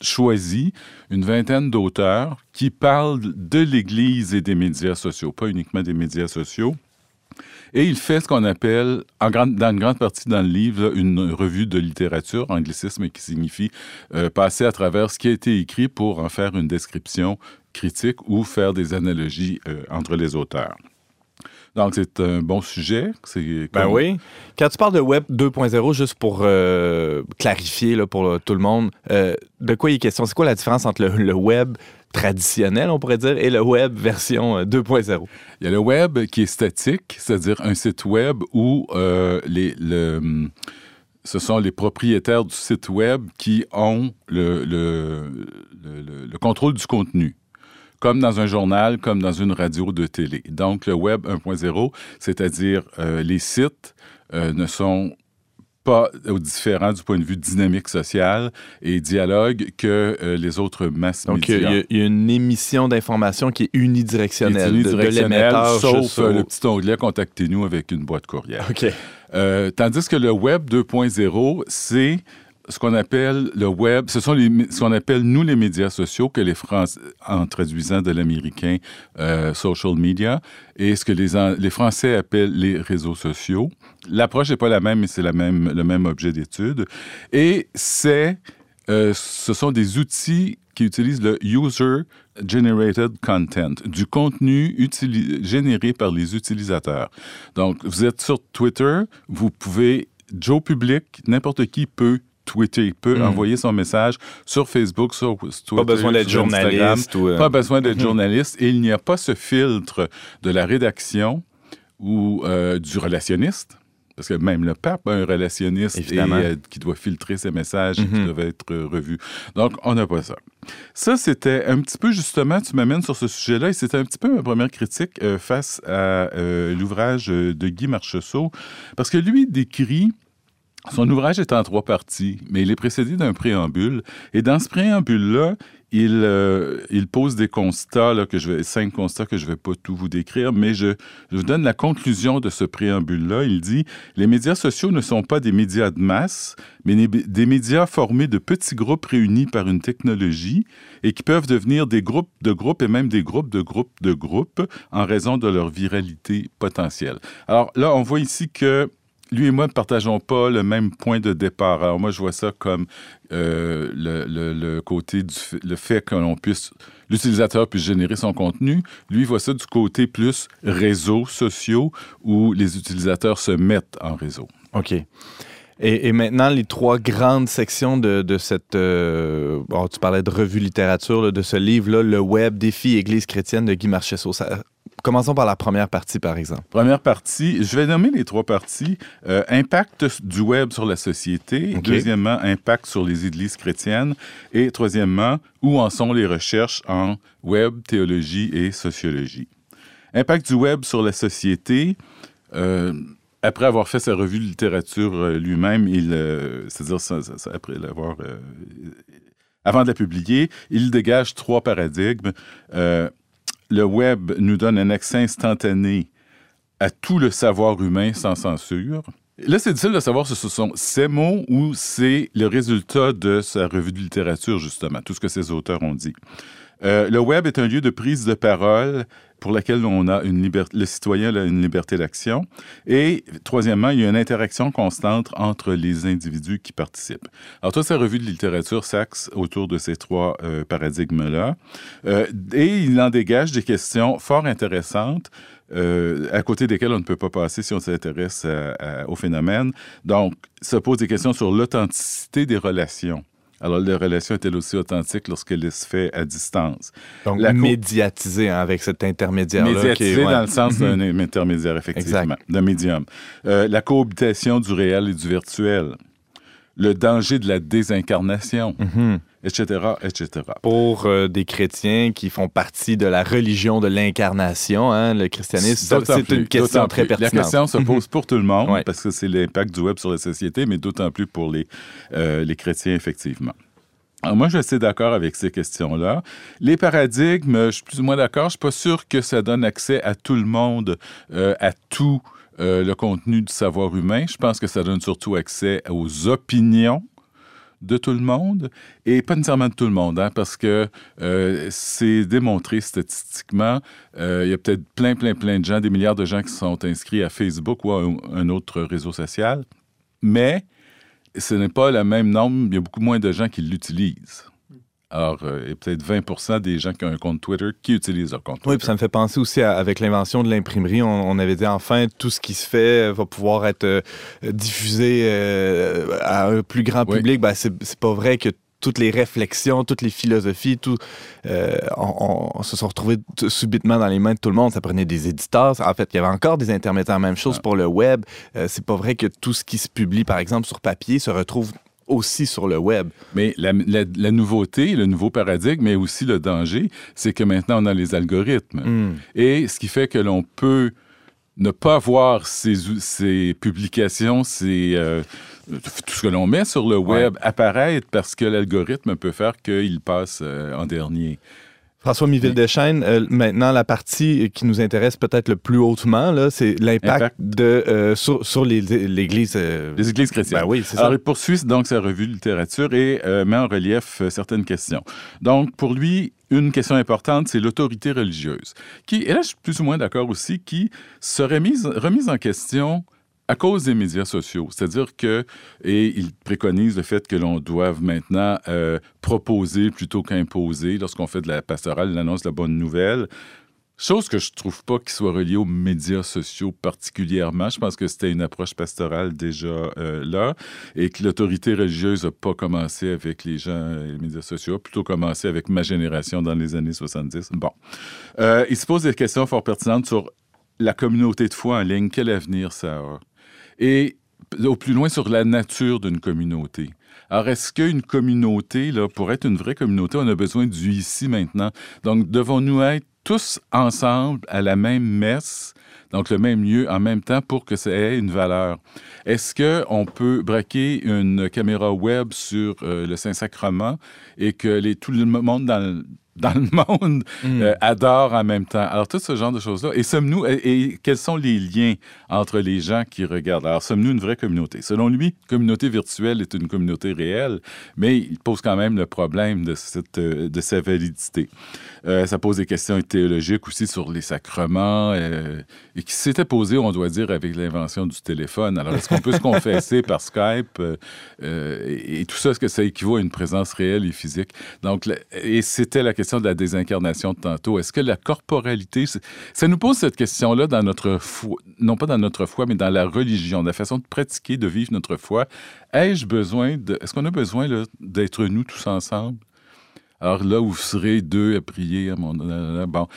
S4: choisi une vingtaine d'auteurs qui parlent de l'Église et des médias sociaux, pas uniquement des médias sociaux. Et il fait ce qu'on appelle, dans une grande partie dans le livre, une revue de littérature, anglicisme qui signifie euh, passer à travers ce qui a été écrit pour en faire une description critique ou faire des analogies euh, entre les auteurs. Donc, c'est un bon sujet.
S2: Ben oui. Quand tu parles de Web 2.0, juste pour euh, clarifier là, pour tout le monde, euh, de quoi il est question? C'est quoi la différence entre le, Web traditionnel, on pourrait dire, et le web version 2.0? Euh,
S4: il y a le web qui est statique, c'est-à-dire un site web où les, le, ce sont les propriétaires du site web qui ont le, le contrôle du contenu comme dans un journal, comme dans une radio de télé. Donc, le Web 1.0, c'est-à-dire euh, les sites euh, ne sont pas différent du point de vue dynamique social et dialogue que euh, les autres masses
S2: Donc,
S4: médias.
S2: il y, a une émission d'information qui est unidirectionnelle,
S4: unidirectionnelle,
S2: de,
S4: sauf euh, le petit onglet Contactez-nous avec une boîte courriel.
S2: OK.
S4: Euh, tandis que le Web 2.0, c'est ce qu'on appelle le web, ce sont ce qu'on appelle nous les médias sociaux que les Français, en traduisant de l'américain euh, social media, et ce que les, les Français appellent les réseaux sociaux. L'approche n'est pas la même, mais c'est même, le même objet d'étude. Et c'est, euh, ce sont des outils qui utilisent le user generated content, du contenu généré par les utilisateurs. Donc, vous êtes sur Twitter, vous pouvez, Joe Public, n'importe qui peut tweeter, peut
S2: Mm.
S4: envoyer son message sur Facebook, sur Twitter.
S2: Pas besoin d'être journaliste ou. euh,
S4: Pas besoin d'être
S2: Mhm.
S4: journaliste. Et il n'y a pas ce filtre de la rédaction ou euh, du relationniste. Parce que même le pape a un relationniste et, euh, qui doit filtrer ses messages et qui
S2: Mhm.
S4: doivent être euh, revus. Donc, on n'a pas ça. Ça, c'était un petit peu, justement, tu m'amènes sur ce sujet-là, et c'était un petit peu ma première critique face à l'ouvrage de Guy Marchessault, parce que lui décrit son ouvrage est en trois parties, mais il est précédé d'un préambule. Et dans ce préambule-là, il, euh, pose des constats, cinq constats que je ne vais pas tout vous décrire, mais je, vous donne la conclusion de ce préambule-là. Il dit Les médias sociaux ne sont pas des médias de masse, mais des médias formés de petits groupes réunis par une technologie et qui peuvent devenir des groupes de groupes et même des groupes de groupes de groupes en raison de leur viralité potentielle. Alors là, on voit ici que lui et moi ne partageons pas le même point de départ. Alors moi, je vois ça comme euh, le, côté du fait, que l'on puisse, l'utilisateur puisse générer son contenu. Lui voit ça du côté plus réseaux sociaux où les utilisateurs se mettent en réseau.
S2: OK. Et, maintenant, les trois grandes sections de, cette... euh, tu parlais de revue littérature, de ce livre-là, Le Web, Défi Église chrétienne de Guy Marchessault. Commençons par la première partie, par exemple.
S4: Première partie, je vais nommer les trois parties. Euh, impact du web sur la société. Deuxièmement, impact sur les églises chrétiennes. Et troisièmement, où en sont les recherches en web, théologie et sociologie. Impact du web sur la société. euh, après avoir fait sa revue de littérature euh, lui-même, il, c'est-à-dire ça- ça- ça- après l'avoir, avant de la publier, il dégage trois paradigmes. Euh, le web nous donne un accès instantané à tout le savoir humain sans censure. Là, c'est difficile de savoir si ce sont ces mots ou c'est le résultat de sa revue de littérature, justement, tout ce que ces auteurs ont dit. Euh, le web est un lieu de prise de parole pour lequel on a une liberté, le citoyen a une liberté d'action. Et troisièmement, il y a une interaction constante entre les individus qui participent. Alors, toute sa revue de littérature s'axe autour de ces trois euh, paradigmes-là. Euh, et il en dégage des questions fort intéressantes à côté desquelles on ne peut pas passer si on s'intéresse au phénomène. Donc, se pose des questions sur l'authenticité des relations. Alors, les relations est-elle aussi authentique lorsqu'elle se fait à distance?
S2: Donc,
S4: La co-
S2: médiatisé hein, avec cet intermédiaire-là. qui est-
S4: Médiatisé
S2: ouais.
S4: dans le sens
S2: Mhm.
S4: d'un intermédiaire, effectivement, d'un médium. Euh, la cohabitation du réel et du virtuel. Le danger de la désincarnation,
S2: Mhm.
S4: etc., etc.
S2: Pour euh, des chrétiens qui font partie de la religion de l'incarnation, hein, le christianisme, c'est une question très pertinente.
S4: La question se pose pour tout le monde,
S2: Ouais.
S4: parce que c'est l'impact du web sur la société, mais d'autant plus pour les, euh, les chrétiens, effectivement. Alors moi, je suis assez d'accord avec ces questions-là. Les paradigmes, je suis plus ou moins d'accord. Je suis pas sûr que ça donne accès à tout le monde, euh, à tout euh, le contenu du savoir humain. Je pense que ça donne surtout accès aux opinions de tout le monde et pas nécessairement de tout le monde, hein, parce que euh, c'est démontré statistiquement. euh, Il y a peut-être plein, plein, plein de gens, des milliards de gens qui sont inscrits à Facebook ou à un, autre réseau social, mais ce n'est pas le même nombre, il y a beaucoup moins de gens qui l'utilisent. Alors, euh, il y a peut-être 20% des gens qui ont un compte Twitter qui utilisent leur compte
S2: Oui,
S4: Twitter.
S2: puis ça me fait penser aussi à- avec l'invention de l'imprimerie. On, on avait dit enfin tout ce qui se fait va pouvoir être euh, diffusé euh, à un plus grand
S4: Oui.
S2: public. Ben, c'est pas vrai que toutes les réflexions, toutes les philosophies, tout, euh, on, on se sont retrouvés subitement dans les mains de tout le monde. Ça prenait des éditeurs. En fait, il y avait encore des intermédiaires. Même chose
S4: Ah.
S2: pour le web. Euh, c'est pas vrai que tout ce qui se publie, par exemple, sur papier, se retrouve aussi sur le web.
S4: Mais la, la- la nouveauté, le nouveau paradigme, mais aussi le danger, c'est que maintenant, on a les algorithmes.
S2: Hmm.
S4: Et ce qui fait que l'on peut ne pas voir ces, ces publications, ces, euh, tout ce que l'on met sur le web apparaître parce que l'algorithme peut faire qu'il passe euh, en dernier.
S2: François Miville-Deschaines, euh, maintenant, la partie qui nous intéresse peut-être le plus hautement, c'est l'impact de, euh, sur, sur les, l'Église. Euh,
S4: les églises chrétiennes.
S2: Ben oui, c'est
S4: Alors,
S2: ça.
S4: il poursuit donc sa revue de littérature et met en relief certaines questions. Donc, pour lui, une question importante, c'est l'autorité religieuse, qui, et là, je suis plus ou moins d'accord aussi, qui serait mise, remise en question à cause des médias sociaux. C'est-à-dire que, et il préconise le fait que l'on doive maintenant euh, proposer plutôt qu'imposer lorsqu'on fait de la pastorale, l'annonce de la bonne nouvelle. Chose que je trouve pas qui soit reliée aux médias sociaux particulièrement. Je pense que c'était une approche pastorale déjà euh, là et que l'autorité religieuse n'a pas commencé avec les gens et les médias sociaux, a plutôt commencé avec ma génération dans les années 70. Bon. Euh, il se pose des questions fort pertinentes sur la communauté de foi en ligne. Quel avenir ça a? Et au plus loin sur la nature d'une communauté. Alors, est-ce qu'une communauté, pour être une vraie communauté, on a besoin du ici maintenant? Donc, devons-nous être tous ensemble à la même messe, donc le même lieu en même temps pour que ça ait une valeur? Est-ce qu'on peut braquer une caméra web sur euh, le Saint-Sacrement et que les, tout le monde dans dans le monde
S2: Mm.
S4: euh, adore en même temps. Alors, tout ce genre de choses-là. Et sommes-nous, et, et quels sont les liens entre les gens qui regardent? Alors, sommes-nous une vraie communauté? Selon lui, communauté virtuelle est une communauté réelle, mais il pose quand même le problème de, cette, euh, de sa validité. Euh, ça pose des questions théologiques aussi sur les sacrements, euh, et qui s'était posé, on doit dire, avec l'invention du téléphone. Alors, est-ce qu'on peut se confesser par Skype? et, et tout ça, est-ce que ça équivaut à une présence réelle et physique? Donc, et c'était la question de la désincarnation de tantôt. Est-ce que la corporalité, ça nous pose cette question-là dans notre foi, non pas dans notre foi, mais dans la religion, la façon de pratiquer, de vivre notre foi. Ai-je besoin est-ce qu'on a besoin d'être nous tous ensemble? Alors là où vous serez deux à prier, à mon... bon,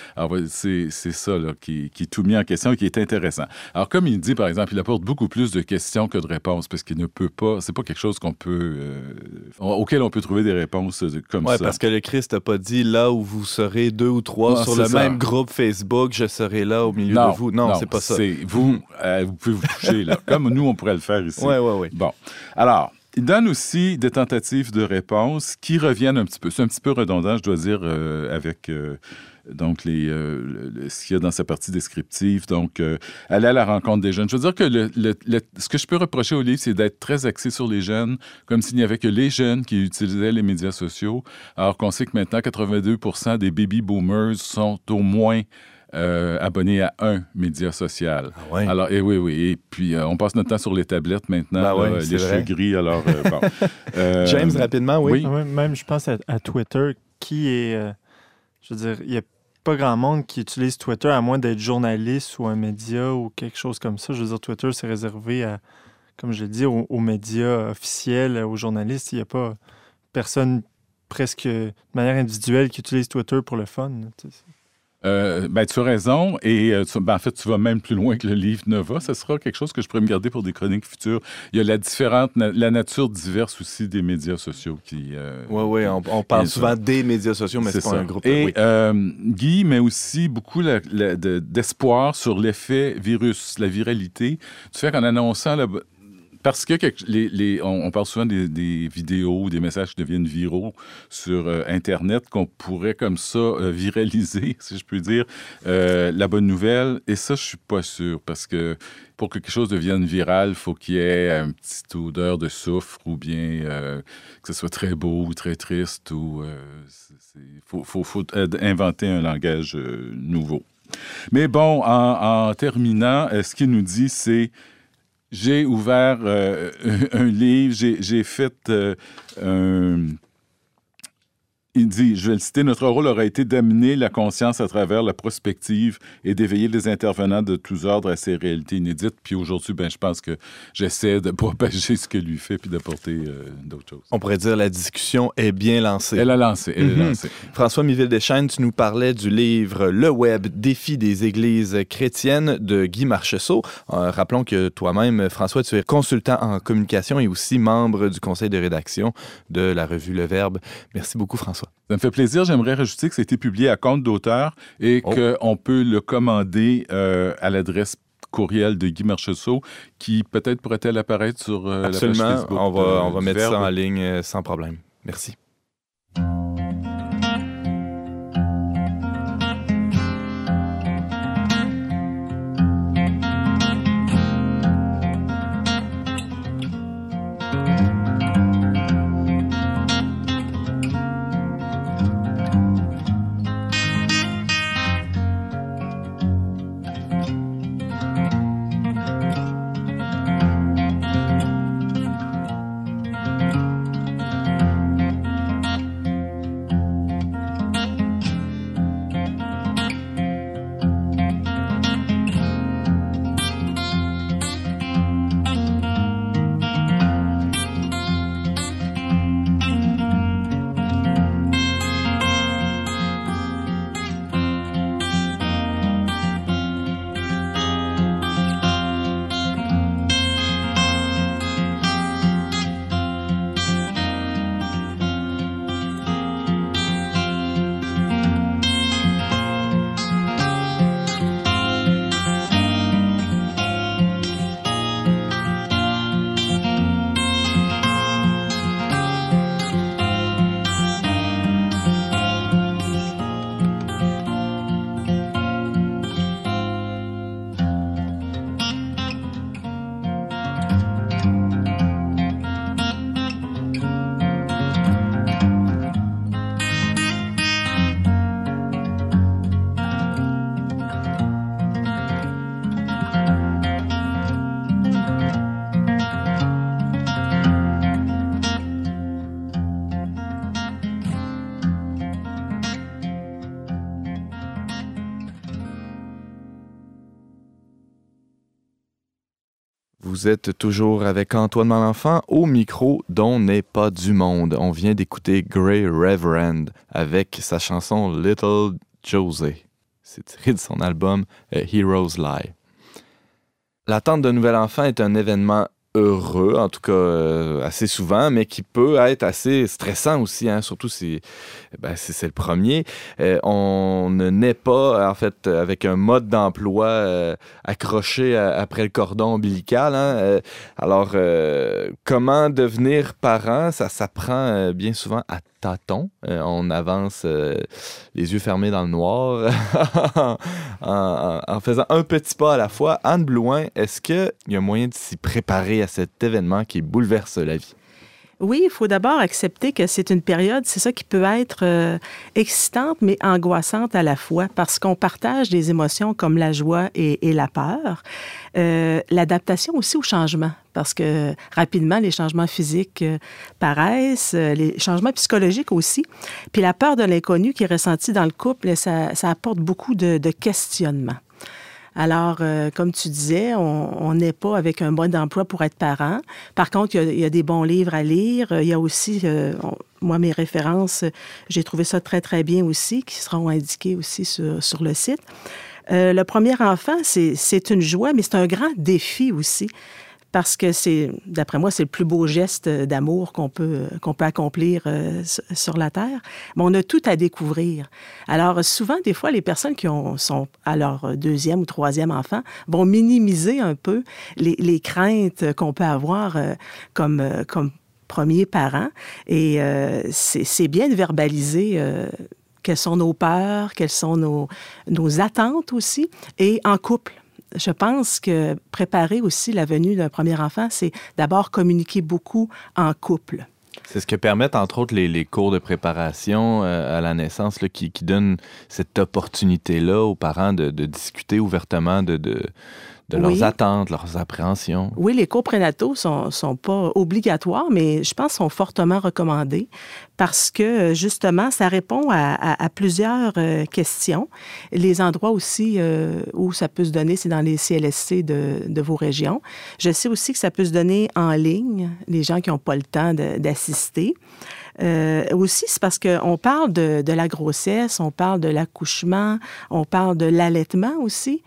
S4: c'est ça là, qui, qui est tout mis en question et qui est intéressant. Alors comme il dit, par exemple, il apporte beaucoup plus de questions que de réponses parce qu'il ne peut pas, c'est pas quelque chose qu'on peut, euh, auquel on peut trouver des réponses euh, comme
S2: Ouais,
S4: ça.
S2: parce que le Christ n'a pas dit là où vous serez deux ou trois
S4: Non,
S2: sur le
S4: ça.
S2: même groupe Facebook, je serai là au milieu de vous. Non, c'est pas ça.
S4: Vous, euh, vous pouvez vous toucher là, comme nous on pourrait le faire ici.
S2: Ouais, ouais, ouais.
S4: Bon, alors. Il donne aussi des tentatives de réponse qui reviennent un petit peu. C'est un petit peu redondant, je dois dire, euh, avec euh, donc les, euh, ce qu'il y a dans sa partie descriptive. Donc, aller à la rencontre des jeunes. Je veux dire que le- le- ce que je peux reprocher au livre, c'est d'être très axé sur les jeunes, comme s'il n'y avait que les jeunes qui utilisaient les médias sociaux, alors qu'on sait que maintenant, 82% des baby boomers sont au moins euh, abonnés à un média social.
S2: Ah ouais?
S4: Alors, et oui, oui. Et puis, euh, on passe notre temps sur les tablettes maintenant,
S2: Ben
S4: là,
S2: ouais,
S4: les cheveux gris. Alors, euh, bon. Euh,
S2: James, rapidement, oui.
S4: oui.
S5: Ah même, je pense à, à Twitter, qui est. euh, je veux dire, il n'y a pas grand monde qui utilise Twitter à moins d'être journaliste ou un média ou quelque chose comme ça. Je veux dire, Twitter, c'est réservé à, comme je l'ai dit, aux, aux médias officiels, aux journalistes. Il n'y a pas personne presque de manière individuelle qui utilise Twitter pour le fun. tu sais.
S4: Euh, ben, tu as raison. Et euh, tu- ben, en fait, tu vas même plus loin que le livre ne va. Ce sera quelque chose que je pourrais me garder pour des chroniques futures. Il y a la, différente, la nature diverse aussi des médias sociaux qui. euh,
S2: Oui, oui, on, on parle souvent des médias sociaux, mais c'est pas
S4: ça.
S2: un groupe.
S4: Et
S2: oui.
S4: euh, Guy met aussi beaucoup d'espoir sur l'effet virus, la viralité. Tu fais qu'en annonçant la- parce que les, on, parle souvent des, des vidéos, des messages qui deviennent viraux sur euh, Internet, qu'on pourrait comme ça euh, viraliser, si je peux dire, euh, la bonne nouvelle. Et ça, je suis pas sûr, parce que pour que quelque chose devienne viral, faut qu'il y ait une petite odeur de soufre ou bien que ce soit très beau ou très triste ou il faut, inventer un langage nouveau. Mais bon, en, en terminant, ce qu'il nous dit, c'est j'ai ouvert euh, un livre, j'ai fait euh, un. Il dit, je vais le citer, notre rôle aura été d'amener la conscience à travers la prospective et d'éveiller les intervenants de tous ordres à ces réalités inédites. Puis aujourd'hui, ben, je pense que j'essaie de propager ce que lui fait puis d'apporter euh, d'autres choses.
S2: On pourrait dire la discussion est bien lancée.
S4: Elle a lancé, elle
S2: Mhm.
S4: a lancé.
S2: François Miville-Deschênes, tu nous parlais du livre Le Web, défi des églises chrétiennes de Guy Marcheseau. Euh, rappelons que toi-même, François, tu es consultant en communication et aussi membre du conseil de rédaction de la revue Le Verbe. Merci beaucoup, François.
S4: Ça me fait plaisir. J'aimerais rajouter que ça a été publié à compte d'auteur et
S2: Oh.
S4: qu'on peut le commander euh, à l'adresse courriel de Guy Marchessault qui peut-être pourrait-elle apparaître sur la page Facebook.
S2: On va, on va mettre ça en ligne sans problème. Merci. Vous êtes toujours avec Antoine Malenfant au micro dont n'est pas du monde. On vient d'écouter Grey Reverend avec sa chanson Little Josie. C'est tiré de son album A Hero's Lie. L'attente d'un nouvel enfant est un événement heureux, en tout cas euh, assez souvent, mais qui peut être assez stressant aussi, hein, surtout si ben, c'est le premier. Euh, on ne naît pas, en fait, avec un mode d'emploi euh, accroché après le cordon ombilical. Hein. alors, comment devenir parent, ça s'apprend bien souvent à tâtons. on avance les yeux fermés dans le noir en, en, faisant un petit pas à la fois. Anne Blouin, est-ce qu'il y a moyen de s'y préparer à cet événement qui bouleverse la vie?
S3: Oui, il faut d'abord accepter que c'est une période, c'est ça qui peut être euh, excitante, mais angoissante à la fois, parce qu'on partage des émotions comme la joie et, la peur. Euh, l'adaptation aussi au changement, parce que rapidement, les changements physiques euh, paraissent, les changements psychologiques aussi. Puis la peur de l'inconnu qui est ressentie dans le couple, ça, apporte beaucoup de questionnements. Alors, euh, comme tu disais, on n'est pas avec un bon emploi pour être parent. Par contre, il y, a, des bons livres à lire. Il y a aussi, euh, moi, mes références, j'ai trouvé ça très, très bien aussi, qui seront indiquées aussi sur, sur le site. Euh, le premier enfant, c'est une joie, mais c'est un grand défi aussi parce que c'est, d'après moi, c'est le plus beau geste d'amour qu'on peut, qu'on peut accomplir euh, sur la Terre. Mais on a tout à découvrir. Alors, souvent, des fois, les personnes qui ont, sont à leur deuxième ou troisième enfant vont minimiser un peu les, craintes qu'on peut avoir euh, comme, euh, comme premier parent. Et c'est bien de verbaliser quelles sont nos peurs, quelles sont nos, nos attentes aussi, et en couple je pense que préparer aussi la venue d'un premier enfant, c'est d'abord communiquer beaucoup en couple.
S2: C'est ce que permettent, entre autres, les, cours de préparation euh, à la naissance qui, donnent cette opportunité-là aux parents de, discuter ouvertement de leurs attentes, leurs appréhensions.
S3: Oui, les cours prénataux sont, sont pas obligatoires, mais je pense sont fortement recommandés parce que justement, ça répond à, plusieurs euh, questions. Les endroits aussi euh, où ça peut se donner, c'est dans les CLSC de, de, vos régions. Je sais aussi que ça peut se donner en ligne, les gens qui n'ont pas le temps d'assister. Euh, aussi, c'est parce qu'on parle de, de, la grossesse, on parle de l'accouchement, on parle de l'allaitement aussi.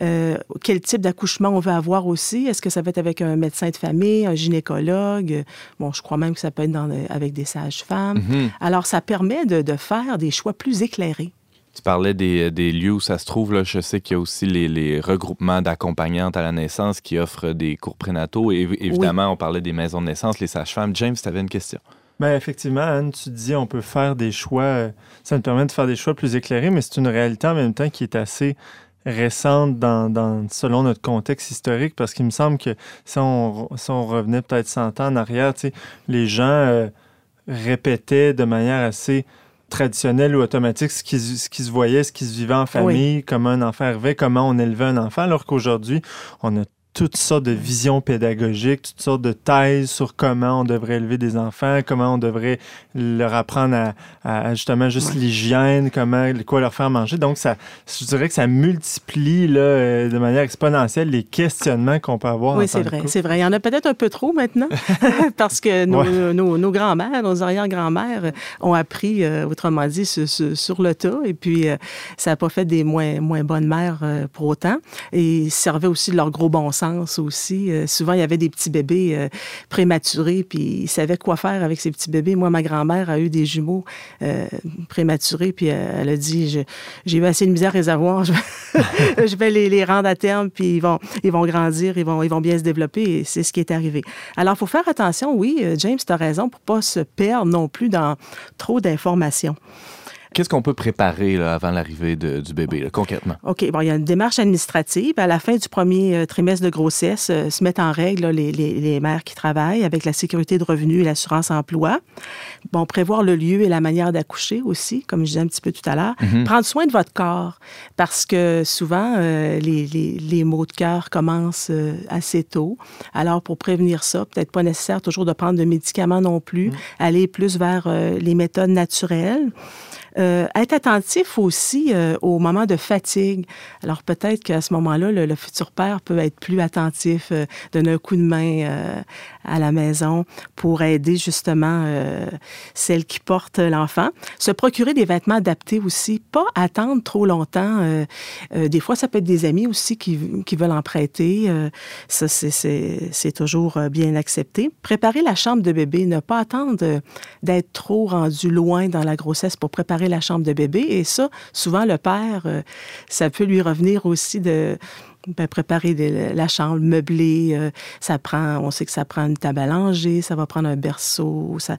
S3: Euh, quel type d'accouchement on veut avoir aussi? Est-ce que ça va être avec un médecin de famille, un gynécologue? Bon, je crois même que ça peut être dans, avec des sages-femmes. Mm-hmm. Alors, ça permet de, de faire des choix plus éclairés.
S2: Tu parlais des, des, lieux où ça se trouve. Là. Je sais qu'il y a aussi les, les regroupements d'accompagnantes à la naissance qui offrent des cours prénataux. Et évidemment, on parlait des maisons de naissance, les sages-femmes. James, tu avais une question.
S5: Bien, effectivement, Anne, tu dis on peut faire des choix. Ça nous permet de faire des choix plus éclairés, mais c'est une réalité en même temps qui est assez récente dans, selon notre contexte historique, parce qu'il me semble que si on, on revenait peut-être 100 ans en arrière, les gens euh, répétaient de manière assez traditionnelle ou automatique ce qui, ce qui se voyait, ce qui se vivait en famille, comment un enfant arrivait, comment on élevait un enfant, alors qu'aujourd'hui, on a toutes sortes de visions pédagogiques, toutes sortes de thèses sur comment on devrait élever des enfants, comment on devrait leur apprendre à, justement juste l'hygiène, comment quoi leur faire manger. Donc ça, je dirais que ça multiplie là, euh, de manière exponentielle les questionnements qu'on peut avoir.
S3: Oui, c'est vrai, c'est vrai. Il y en a peut-être un peu trop maintenant parce que nos, nos, grands-mères, nos arrière-grands-mères ont appris, euh, autrement dit, sur, le tas et puis euh, ça n'a pas fait des moins, moins bonnes mères pour autant et servait aussi de leur gros bon sens aussi. Euh, souvent, il y avait des petits bébés euh, prématurés, puis ils savaient quoi faire avec ces petits bébés. Moi, ma grand-mère a eu des jumeaux euh, prématurés, puis elle a dit J'ai eu assez de misère à les avoir, je vais, les, rendre à terme, puis ils vont, grandir, ils vont, ils vont bien se développer, et c'est ce qui est arrivé. Alors, il faut faire attention, oui, James, tu as raison, pour pas se perdre non plus dans trop d'informations.
S2: Qu'est-ce qu'on peut préparer avant l'arrivée du bébé, concrètement?
S3: OK. Bon, il y a une démarche administrative. À la fin du premier euh, trimestre de grossesse, euh, se mettent en règle les, mères qui travaillent avec la sécurité de revenus et l'assurance emploi. Bon, prévoir le lieu et la manière d'accoucher aussi, comme je disais un petit peu tout à l'heure. Mhm. Prendre soin de votre corps parce que souvent, euh, les, maux de cœur commencent assez tôt. Alors, pour prévenir ça, peut-être pas nécessaire toujours de prendre de médicaments non plus, mhm. aller plus vers les méthodes naturelles. Euh, être attentif aussi euh, au moment de fatigue. Alors peut-être qu'à ce moment-là, le, futur père peut être plus attentif, euh, donner un coup de main à la maison pour aider justement celle qui porte l'enfant. Se procurer des vêtements adaptés aussi, pas attendre trop longtemps. des fois, ça peut être des amis aussi qui, qui veulent en prêter. ça, c'est toujours bien accepté. Préparer la chambre de bébé, ne pas attendre d'être trop rendu loin dans la grossesse pour préparer la chambre de bébé. Et ça, souvent, le père, euh, ça peut lui revenir aussi de ben, préparer la chambre, meubler, euh, ça prend, on sait que ça prend une table à langer, ça va prendre un berceau. Ça,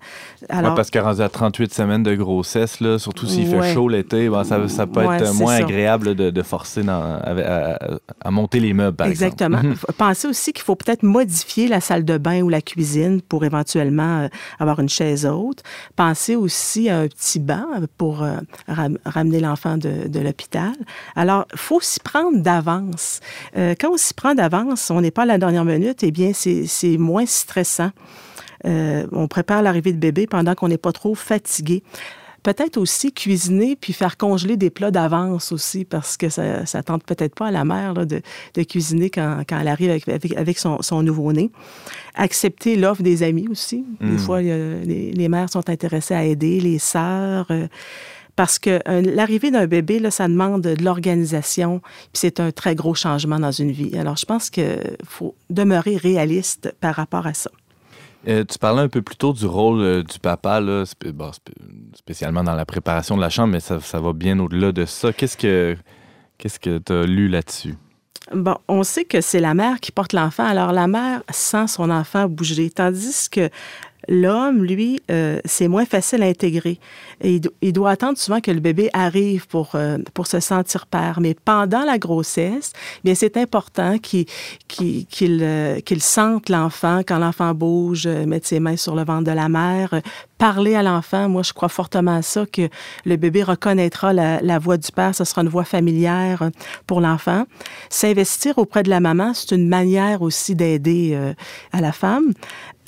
S2: alors, parce qu'à à 38 semaines de grossesse, là, surtout s'il fait chaud l'été, ça, ça, peut être moins agréable de, forcer à, monter les meubles, par
S3: Exactement.
S2: exemple.
S3: Pensez aussi qu'il faut peut-être modifier la salle de bain ou la cuisine pour éventuellement euh, avoir une chaise haute. Pensez aussi à un petit banc pour euh, ramener l'enfant de, de l'hôpital. Alors, il faut s'y prendre d'avance. Euh, quand on s'y prend d'avance, on n'est pas à la dernière minute, eh bien, c'est moins stressant. Euh, on prépare l'arrivée de bébé pendant qu'on n'est pas trop fatigué. Peut-être aussi cuisiner puis faire congeler des plats d'avance aussi, parce que ça, ça tente peut-être pas à la mère de, cuisiner quand, elle arrive avec, son, nouveau-né. Accepter l'offre des amis aussi. Des hmm. fois, les, mères sont intéressées à aider, les sœurs. Euh, parce que euh, l'arrivée d'un bébé, là, ça demande de l'organisation, puis c'est un très gros changement dans une vie. Alors, je pense qu'il faut demeurer réaliste par rapport à ça.
S2: Euh, tu parlais un peu plus tôt du rôle euh, du papa, là, spécialement dans la préparation de la chambre, mais ça, ça va bien au-delà de ça. Qu'est-ce que qu'est-ce que tu as lu là-dessus?
S3: Bon, on sait que c'est la mère qui porte l'enfant, alors la mère sent son enfant bouger, tandis que L'homme, lui, euh, c'est moins facile à intégrer. il, doit attendre souvent que le bébé arrive pour, euh, pour se sentir père. Mais pendant la grossesse, bien, c'est important qu'il euh, qu'il sente l'enfant quand l'enfant bouge, mettre ses mains sur le ventre de la mère, parler à l'enfant. Moi, je crois fortement à ça, que le bébé reconnaîtra la, la voix du père. Ce sera une voix familière pour l'enfant. S'investir auprès de la maman, c'est une manière aussi d'aider à la femme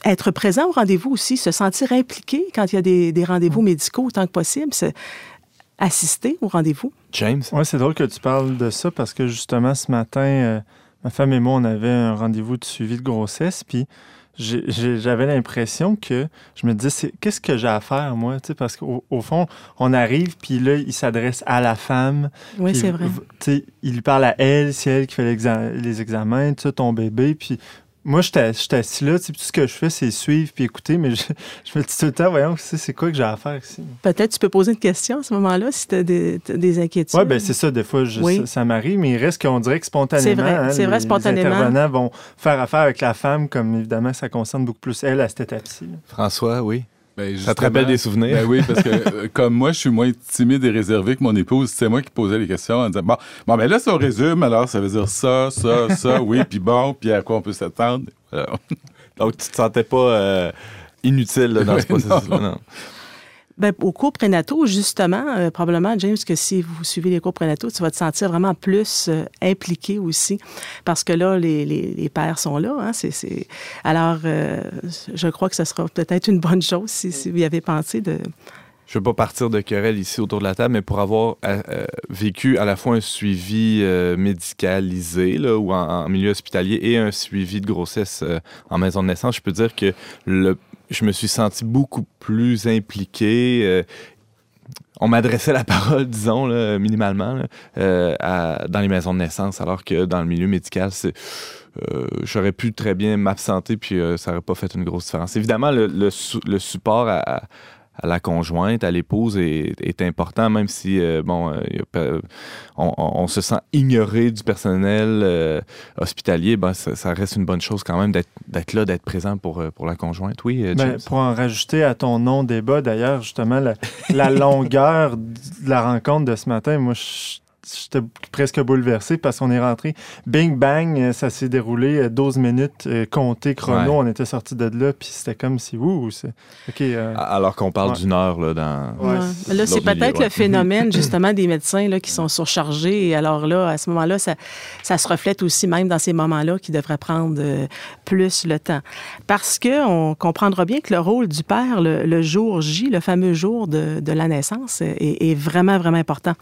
S3: être présent au rendez-vous aussi, se sentir impliqué quand il y a des, rendez-vous médicaux autant que possible, assister au rendez-vous.
S2: James?
S5: Oui, c'est drôle que tu parles de ça parce que justement, ce matin, euh, ma femme et moi, on avait un rendez-vous de suivi de grossesse, puis j'avais l'impression que je me disais, qu'est-ce que j'ai à faire, moi? Parce qu'au au fond, on arrive, puis là, il s'adresse à la femme.
S3: Oui, c'est vrai.
S5: Il parle à elle, c'est elle qui fait les examens, tu ton bébé, puis moi, je suis assis là, tout ce que je fais, c'est suivre puis écouter, mais je, me dis tout le temps, voyons, c'est quoi que j'ai à faire ici?
S3: Peut-être tu peux poser une question à ce moment-là si tu as des, inquiétudes.
S5: Oui, bien c'est ça, des fois, ça, m'arrive, mais il reste qu'on dirait que spontanément, c'est vrai,
S3: hein, vrai, spontanément.
S5: les intervenants vont faire affaire avec la femme, comme évidemment, ça concerne beaucoup plus elle à cette étape-ci.
S2: François, oui. Ben, ça te rappelle des souvenirs?
S4: Ben oui, parce que euh, comme moi, je suis moins timide et réservé que mon épouse, c'est moi qui posais les questions en disant Bon, bon ben là, si on résume, alors ça veut dire ça, ça, ça, oui, puis bon, puis à quoi on peut s'attendre?
S2: Donc, tu te sentais pas euh, inutile dans ce processus-là, non?
S3: Bien, aux cours prénataux, justement, euh, probablement, James, que si vous suivez les cours prénataux, tu vas te sentir vraiment plus euh, impliqué aussi, parce que là, les, les, pères sont là. Hein, Alors, euh, je crois que ce sera peut-être une bonne chose si, vous y avez pensé
S2: je ne veux pas partir de querelle ici autour de la table, mais pour avoir vécu à la fois un suivi médicalisé ou en, milieu hospitalier et un suivi de grossesse en maison de naissance, je peux dire que le je me suis senti beaucoup plus impliqué. Euh, on m'adressait la parole, disons, minimalement, euh, dans les maisons de naissance, alors que dans le milieu médical. Euh, j'aurais pu très bien m'absenter, puis ça n'aurait pas fait une grosse différence. Évidemment, le, support à la conjointe, à l'épouse est, important, même si euh, bon, euh, on, se sent ignoré du personnel euh, hospitalier. Ben, ça, reste une bonne chose quand même d'être là, d'être présent pour, pour la conjointe. Oui,
S5: ben, pour en rajouter à ton non-débat, d'ailleurs, justement, la, la longueur de la rencontre de ce matin, moi, je j'étais presque bouleversé parce qu'on est rentré. Bing bang, euh, ça s'est déroulé 12 euh, minutes, euh, compté chrono, on était sorti de là, puis c'était comme si, ouh, c'est.
S2: Alors qu'on parle d'une heure là, dans.
S3: Là, c'est peut-être le phénomène, justement, des médecins là, qui sont surchargés. Et alors là, à ce moment-là, ça, ça se reflète aussi, même dans ces moments-là, qui devraient prendre plus le temps. Parce qu'on comprendra bien que le rôle du père, le, jour J, le fameux jour de, de la naissance, est, est vraiment, vraiment important.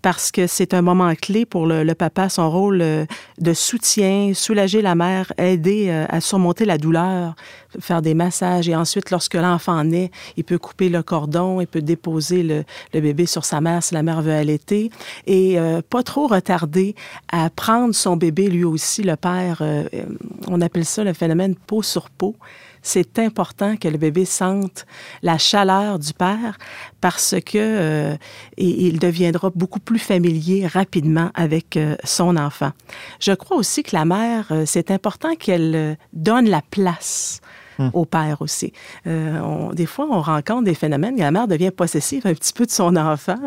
S3: Parce que c'est c'est un moment clé pour le, papa, son rôle euh, de soutien, soulager la mère, aider euh, à surmonter la douleur, faire des massages. Et ensuite, lorsque l'enfant naît, il peut couper le cordon, il peut déposer le, bébé sur sa mère si la mère veut allaiter. Et euh, pas trop retarder à prendre son bébé lui aussi, le père. on appelle ça le phénomène peau sur peau c'est important que le bébé sente la chaleur du père parce que euh, il deviendra beaucoup plus familier rapidement avec euh, son enfant. Je crois aussi que la mère, euh, c'est important qu'elle donne la place Hmm. au père aussi. Euh, des fois, on rencontre des phénomènes, la mère devient possessive un petit peu de son enfant.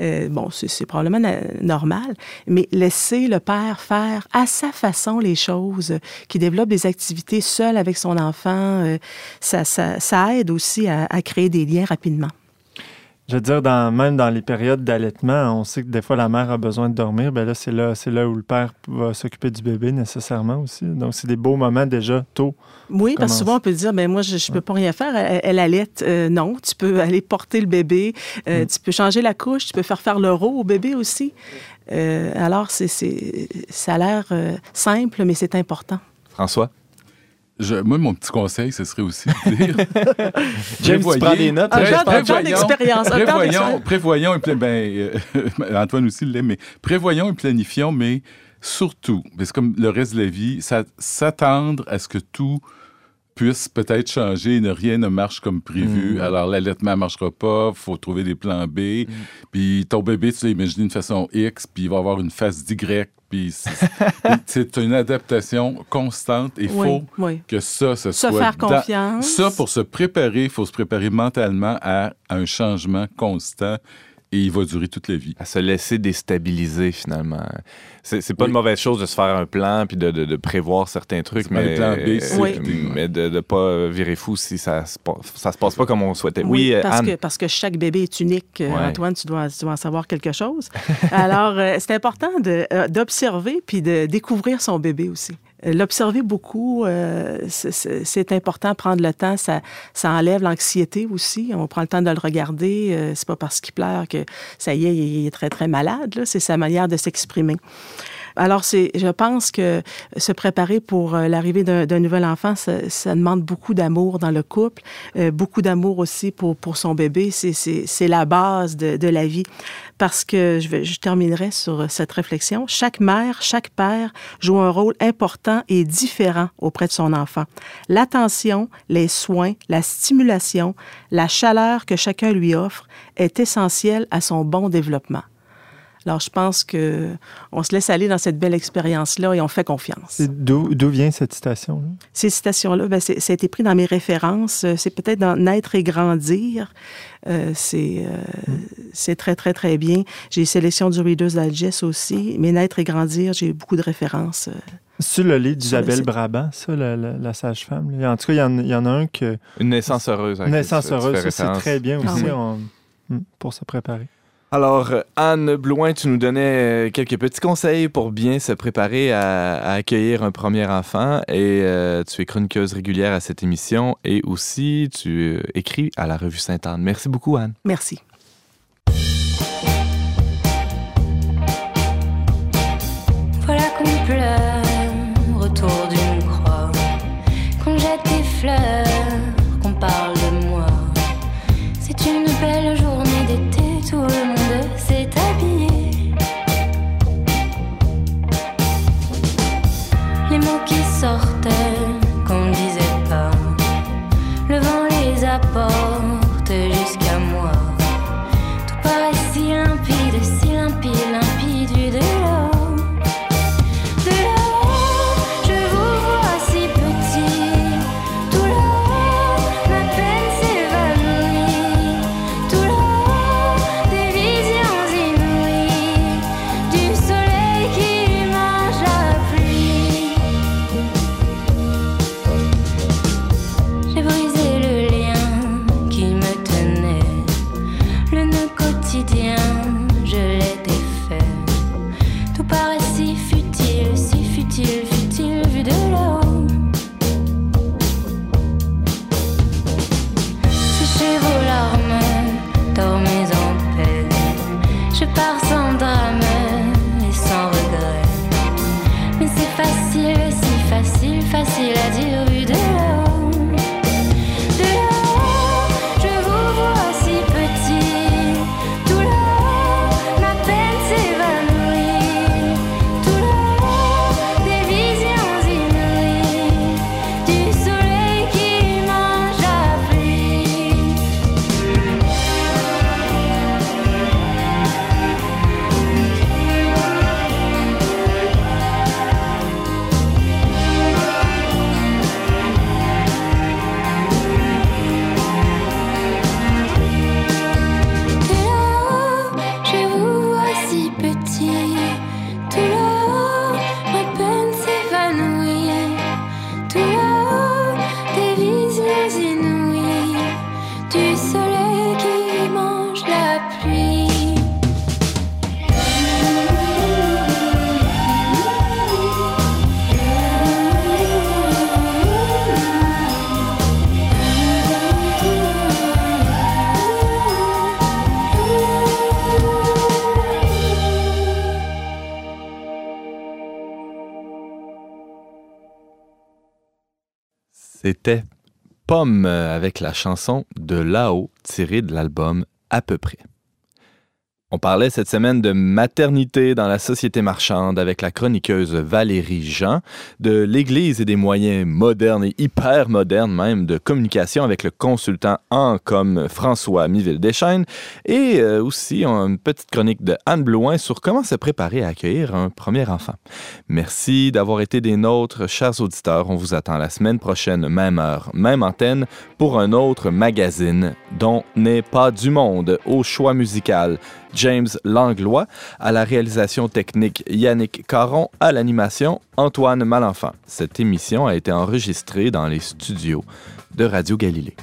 S3: Euh, bon, c'est probablement normal, mais laisser le père faire à sa façon les choses, qui développe des activités seul avec son enfant, euh, ça, aide aussi à créer des liens rapidement.
S5: Je veux dire, dans, même dans les périodes d'allaitement, on sait que des fois la mère a besoin de dormir. Ben là, c'est là, c'est là où le père va s'occuper du bébé nécessairement aussi. Donc, c'est des beaux moments déjà tôt.
S3: Oui, parce que souvent on peut dire, ben moi, je, ne peux pas rien faire. Elle, elle allait. Euh, non, tu peux aller porter le bébé. Euh, mm. Tu peux changer la couche. Tu peux faire faire le l'euro au bébé aussi. Euh, alors, c'est, ça a l'air simple, mais c'est important.
S2: François?
S4: Moi, mon petit conseil, ce serait aussi de dire.
S2: James, tu prends des notes.
S3: Un genre, d'expérience.
S4: Prévoyons, prévoyons et ben, euh, Antoine aussi l'est, mais prévoyons et planifions, mais surtout, c'est comme le reste de la vie, s'attendre à ce que tout puisse peut-être changer ne rien ne marche comme prévu. Mm. Alors, l'allaitement ne marchera pas, il faut trouver des plans B. Mm. Puis ton bébé, tu l'as imaginé d'une façon X, puis il va avoir une face d'Y. Puis c'est une adaptation constante et il faut que ça, ce
S3: se
S4: soit...
S3: faire confiance.
S4: Ça, pour se préparer, il faut se préparer mentalement à un changement constant et il va durer toute la vie.
S2: À se laisser déstabiliser finalement. C'est pas une mauvaise chose de se faire un plan puis de, prévoir certains trucs, mais, mais de ne pas virer fou si ça se, ça se passe pas comme on souhaitait.
S3: Oui, parce, Que, parce que chaque bébé est unique. Euh, Antoine, tu dois, tu dois en savoir quelque chose. Alors, euh, c'est important euh, d'observer puis de découvrir son bébé aussi. L'observer beaucoup, euh, c'est important, prendre le temps, ça, ça enlève l'anxiété aussi. On prend le temps de le regarder. Euh, c'est pas parce qu'il pleure que ça y est, il est très, très malade. C'est sa manière de s'exprimer. Alors, c'est, je pense que se préparer pour euh, l'arrivée d'un, nouvel enfant, ça, ça, demande beaucoup d'amour dans le couple, euh, beaucoup d'amour aussi pour, pour son bébé. C'est, la base de, de, la vie. Parce que je, vais, je terminerai sur cette réflexion. Chaque mère, chaque père joue un rôle important et différent auprès de son enfant. L'attention, les soins, la stimulation, la chaleur que chacun lui offre est essentielle à son bon développement. Alors, je pense que on se laisse aller dans cette belle expérience-là et on fait confiance.
S5: D'où vient cette citation-là?
S3: Ces citations-là, ben, ça a été pris dans mes références. C'est peut-être dans Naître et grandir. Euh, c'est euh, mm. très, très, très bien. J'ai une sélection du Reader's Digest aussi. Mais Naître et grandir, j'ai beaucoup de références. Euh,
S5: c'est le livre d'Isabelle Brabant, ça, la, sage-femme. En tout cas, il y, en, a un que...
S2: Une naissance heureuse.
S5: Une naissance heureuse, ça, c'est très bien ah aussi mm, pour se préparer.
S2: Alors, Anne Blouin, tu nous donnais euh, quelques petits conseils pour bien se préparer à, accueillir un premier enfant et euh, tu es chroniqueuse régulière à cette émission et aussi tu euh, écris à la revue Sainte-Anne. Merci beaucoup, Anne.
S3: Merci.
S9: Voilà qu'on pleure autour d'une croix, qu'on jette des fleurs, mots eyes
S2: C'était Pomme avec la chanson de là-haut tirée de l'album À peu près. On parlait cette semaine de maternité dans la société marchande avec la chroniqueuse Valérie Jean, de l'Église et des moyens modernes et hyper modernes même de communication avec le consultant en comme François Miville-Deschaines et euh, aussi une petite chronique de Anne Blouin sur comment se préparer à accueillir un premier enfant. Merci d'avoir été des nôtres, chers auditeurs. On vous attend la semaine prochaine, même heure, même antenne, pour un autre magazine dont n'est pas du monde au choix musical. James Langlois, à la réalisation technique Yannick Caron, à l'animation Antoine Malenfant. Cette émission a été enregistrée dans les studios de Radio Galilée.